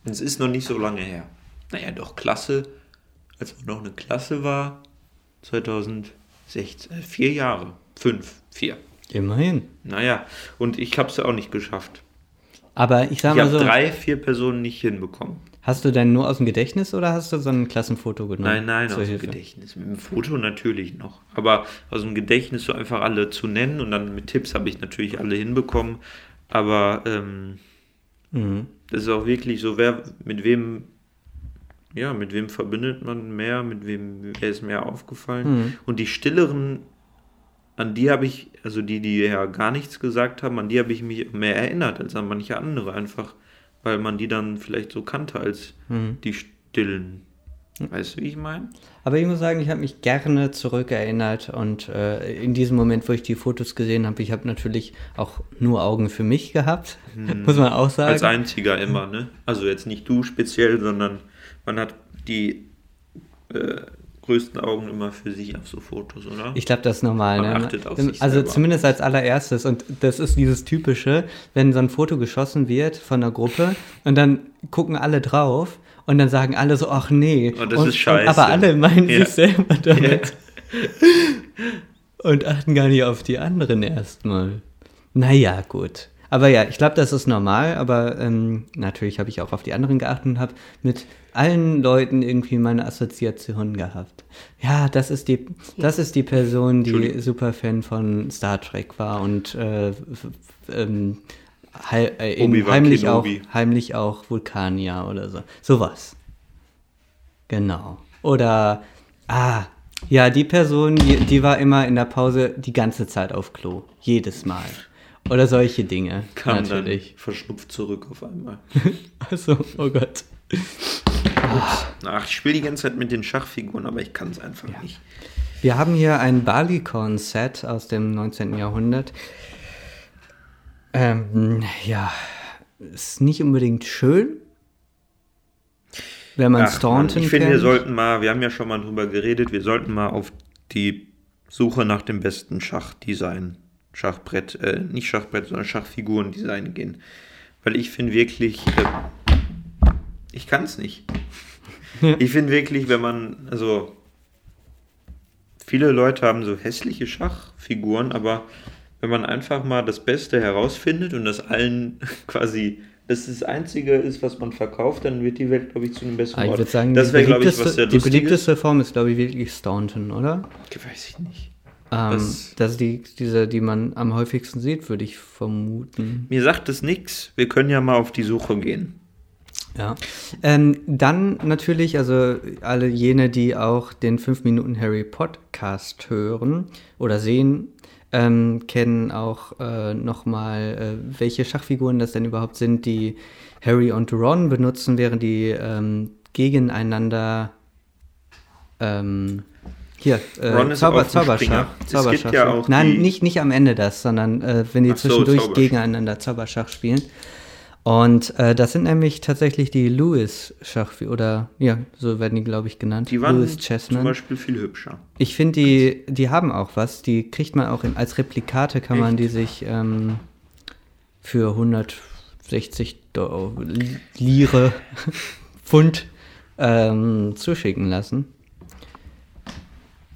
Und es ist noch nicht so lange her. Naja, doch, Klasse, als man noch eine Klasse war, 2016, äh, vier Jahre, fünf, vier. Immerhin. Naja, und ich habe es ja auch nicht geschafft. Aber ich sag Ich mal habe so, drei, vier Personen nicht hinbekommen. hast du denn nur aus dem Gedächtnis oder hast du so ein Klassenfoto genommen? Nein, nein, aus dem Hilfe? Gedächtnis. Mit dem Foto natürlich noch. Aber aus dem Gedächtnis so einfach alle zu nennen und dann mit Tipps habe ich natürlich alle hinbekommen. Aber ähm, Mhm. das ist auch wirklich so, wer mit wem, ja, mit wem verbindet man mehr, mit wem wer ist mehr aufgefallen. Mhm. Und die stilleren, an die habe ich, also die, die ja gar nichts gesagt haben, an die habe ich mich mehr erinnert als an manche andere einfach, weil man die dann vielleicht so kannte als Mhm. die stillen. Weißt du, wie ich meine? Aber ich muss sagen, ich habe mich gerne zurückerinnert und äh, in diesem Moment, wo ich die Fotos gesehen habe, ich habe natürlich auch nur Augen für mich gehabt, muss man auch sagen. Als einziger immer, ne? Also jetzt nicht du speziell, sondern man hat die äh, größten Augen immer für sich auf so Fotos, oder? Ich glaube, das ist normal. Man Ne? achtet auf also sich selber. zumindest als allererstes. Und das ist dieses typische, wenn so ein Foto geschossen wird von einer Gruppe und dann gucken alle drauf und dann sagen alle so, ach nee. Oh, das und, ist scheiße. Und, aber alle meinen Ja. sich selber damit. Und achten gar nicht auf die anderen erstmal. Naja, gut. Aber ja, ich glaube, das ist normal, aber ähm, natürlich habe ich auch auf die anderen geachtet und habe mit allen Leuten irgendwie meine Assoziation gehabt. Ja, das ist die, das ist die Person, die Entschuldigung. super Fan von Star Trek war und äh, ähm, heil, äh, heimlich, auch, heimlich auch Vulkanier oder so. Sowas. Genau. Oder, ah, ja, die Person, die, die war immer in der Pause die ganze Zeit auf Klo. Jedes Mal. Oder solche Dinge. Kam natürlich. dann verschnupft zurück auf einmal. Also, oh Gott. Ach, ich spiele die ganze Zeit mit den Schachfiguren, aber ich kann es einfach nicht. Wir haben hier ein Barleycorn-Set aus dem 19. Jahrhundert. Ähm, ja, ist nicht unbedingt schön. Wenn man Ach, Mann, Staunton ich finde, wir sollten mal, wir haben ja schon mal drüber geredet, wir sollten mal auf die Suche nach dem besten Schachdesign, Schachbrett, äh, nicht Schachbrett, sondern Schachfigurendesign gehen. Weil ich finde wirklich, äh, ich kann es nicht. Ich finde wirklich, wenn man, also viele Leute haben so hässliche Schachfiguren, aber wenn man einfach mal das Beste herausfindet und das allen quasi das das Einzige ist, was man verkauft, dann wird die Welt, glaube ich, zu einem besseren Ah, ich Ort. würde sagen, das die wäre, glaube ich, beliebteste- was sehr Die beliebteste Form ist, glaube ich, wirklich Staunton, oder? Weiß ich nicht. Ähm, das ist die, diese, die man am häufigsten sieht, würde ich vermuten. Mir sagt es nichts. Wir können ja mal auf die Suche gehen. Ja. Ähm, dann natürlich, also alle jene, die auch den 5 Minuten Harry Podcast hören oder sehen, ähm, kennen auch äh, nochmal, äh, welche Schachfiguren das denn überhaupt sind, die Harry und Ron benutzen, während die ähm, gegeneinander ähm, Hier, äh, Ron ist Zauber. Zauberschach. Es Zauberschach. gibt ja auch Nein, nicht, nicht am Ende das, sondern äh, wenn die Ach so, zwischendurch Zauberschach. gegeneinander Zauberschach spielen. Und äh, das sind nämlich tatsächlich die Lewis-Schach, oder ja, so werden die, glaube ich, genannt. Die waren Lewis zum Chessman. Beispiel viel hübscher. Ich finde, die, die haben auch was. Die kriegt man auch in, als Replikate, kann man Echt? die sich ähm, für 160 Do Lire, Pfund ähm, zuschicken lassen.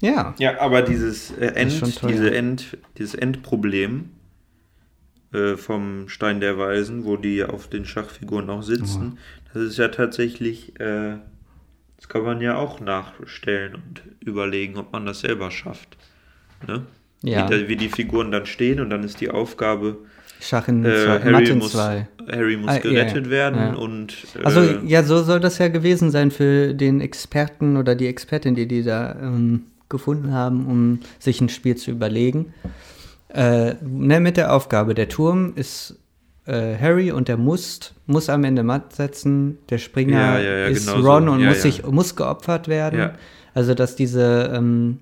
Ja. Ja, aber dieses äh, End, diese End, dieses Endproblem äh, vom Stein der Weisen, wo die auf den Schachfiguren auch sitzen, das ist ja tatsächlich, äh, das kann man ja auch nachstellen und überlegen, ob man das selber schafft. Ne? Ja. Wie, wie die Figuren dann stehen und dann ist die Aufgabe, Schach in äh, zwei, Harry, muss, zwei. Harry muss Ah, gerettet ja. werden Ja. und äh, Also ja, so soll das ja gewesen sein für den Experten oder die Expertin, die die da ähm, gefunden haben, um sich ein Spiel zu überlegen. Äh, ne, mit der Aufgabe, der Turm ist äh, Harry und der muss, muss am Ende matt setzen. Der Springer Ja, ja, ja, ist genau so. Ron und Ja, muss sich muss geopfert werden. Also dass diese ähm,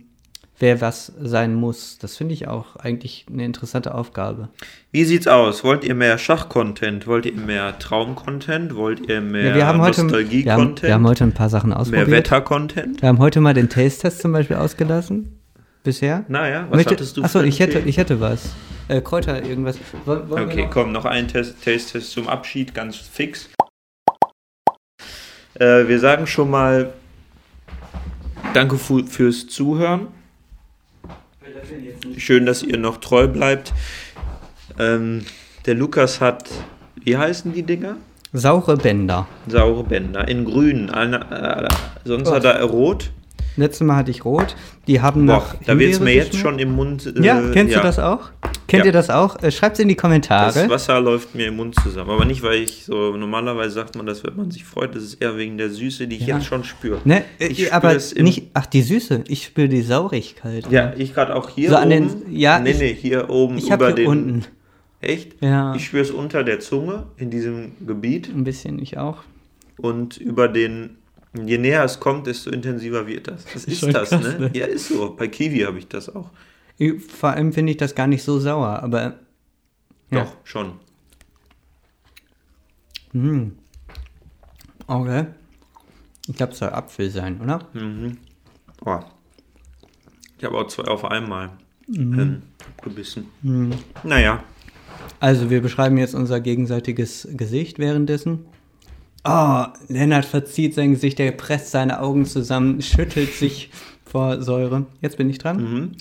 wer was sein muss, das finde ich auch eigentlich eine interessante Aufgabe. Wie sieht's aus? Wollt ihr mehr Schach-Content? Wollt ihr mehr Traum-Content? Wollt ihr mehr Ja, heute wir Nostalgie-Content? wir haben heute ein paar Sachen mehr ausprobiert. Wetter-Content? Wir haben heute mal den Taste-Test zum Beispiel ausgelassen. Bisher. Naja, was Möchte, hattest du Achso, ich hätte, ich hätte was. Äh, Kräuter, irgendwas. Wollen, wollen Okay, noch- komm, noch ein Test- Taste-Test zum Abschied, ganz fix. Äh, wir sagen schon mal Danke fürs Zuhören. Schön, dass ihr noch treu bleibt. Ähm, der Lukas hat, wie heißen die Dinger? Saure Bänder. Saure Bänder in grün. Eine, äh, sonst Oh. hat er rot. Letztes Mal hatte ich rot. Die haben Boah, nach da wird es mir jetzt schon im Mund. äh, Ja, kennst ja. du das auch? Kennt Ja. ihr das auch? Äh, Schreibt's in die Kommentare. Das Wasser läuft mir im Mund zusammen. Aber nicht, weil ich so, normalerweise sagt man das, wenn man sich freut, das ist eher wegen der Süße, die ich Ja. jetzt schon spüre. ne? Ich äh, spür aber es nicht. Ach, die Süße. Ich spüre die Saurigkeit. Ja, ich gerade auch hier So an den- oben. ja, nee, ich- nee, hier oben Ich habe über hier den. unten Echt? Ja. Ich spüre es unter der Zunge in diesem Gebiet ein bisschen, ich auch. und über den. Je näher es kommt, desto intensiver wird das. Das ist schon das, krass, ne? ne? Ja, ist so. Bei Kiwi habe ich das auch. Ich- Vor allem finde ich das gar nicht so sauer, aber. Ja. Doch, schon. Hm. Okay. Ich glaube, es soll Apfel sein, oder? Mhm. Oh. Ich habe auch zwei auf einmal Mhm. ähm, gebissen. Naja. Also, wir beschreiben jetzt unser gegenseitiges Gesicht währenddessen. Oh, Lennart verzieht sein Gesicht, er presst seine Augen zusammen, schüttelt sich vor Säure. Jetzt bin ich dran.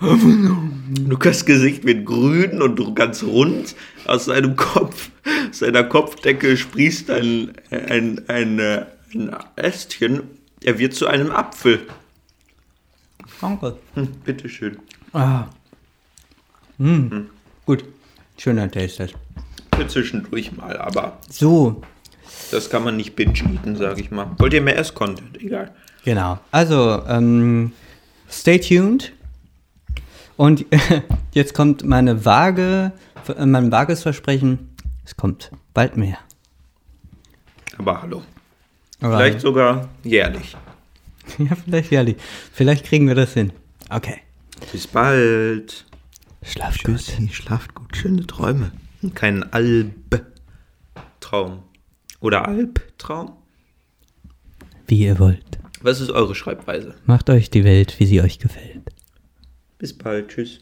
Lukas Gesicht wird grün und ganz rund. Aus seinem Kopf, aus seiner Kopfdecke sprießt ein, ein, ein, ein Ästchen. Er wird zu einem Apfel. Danke. Hm, bitteschön. Ah. Mm. Gut. Schöner Taste. Für zwischendurch mal, aber So, das kann man nicht binge-eaten, sag ich mal. Wollt ihr mehr Ess-Content? Egal. genau. Also, ähm, stay tuned. Und jetzt kommt meine vage, äh, mein vages Versprechen. Es kommt bald mehr. Aber hallo. Aber- Vielleicht sogar jährlich. Ja, vielleicht, ja. Vielleicht kriegen wir das hin. Okay. Bis bald. Schlaf gut. Tschüssi, schlaft gut, schöne Träume. Kein Albtraum. Oder Albtraum? Wie ihr wollt. Was ist eure Schreibweise? Macht euch die Welt, wie sie euch gefällt. Bis bald, tschüss.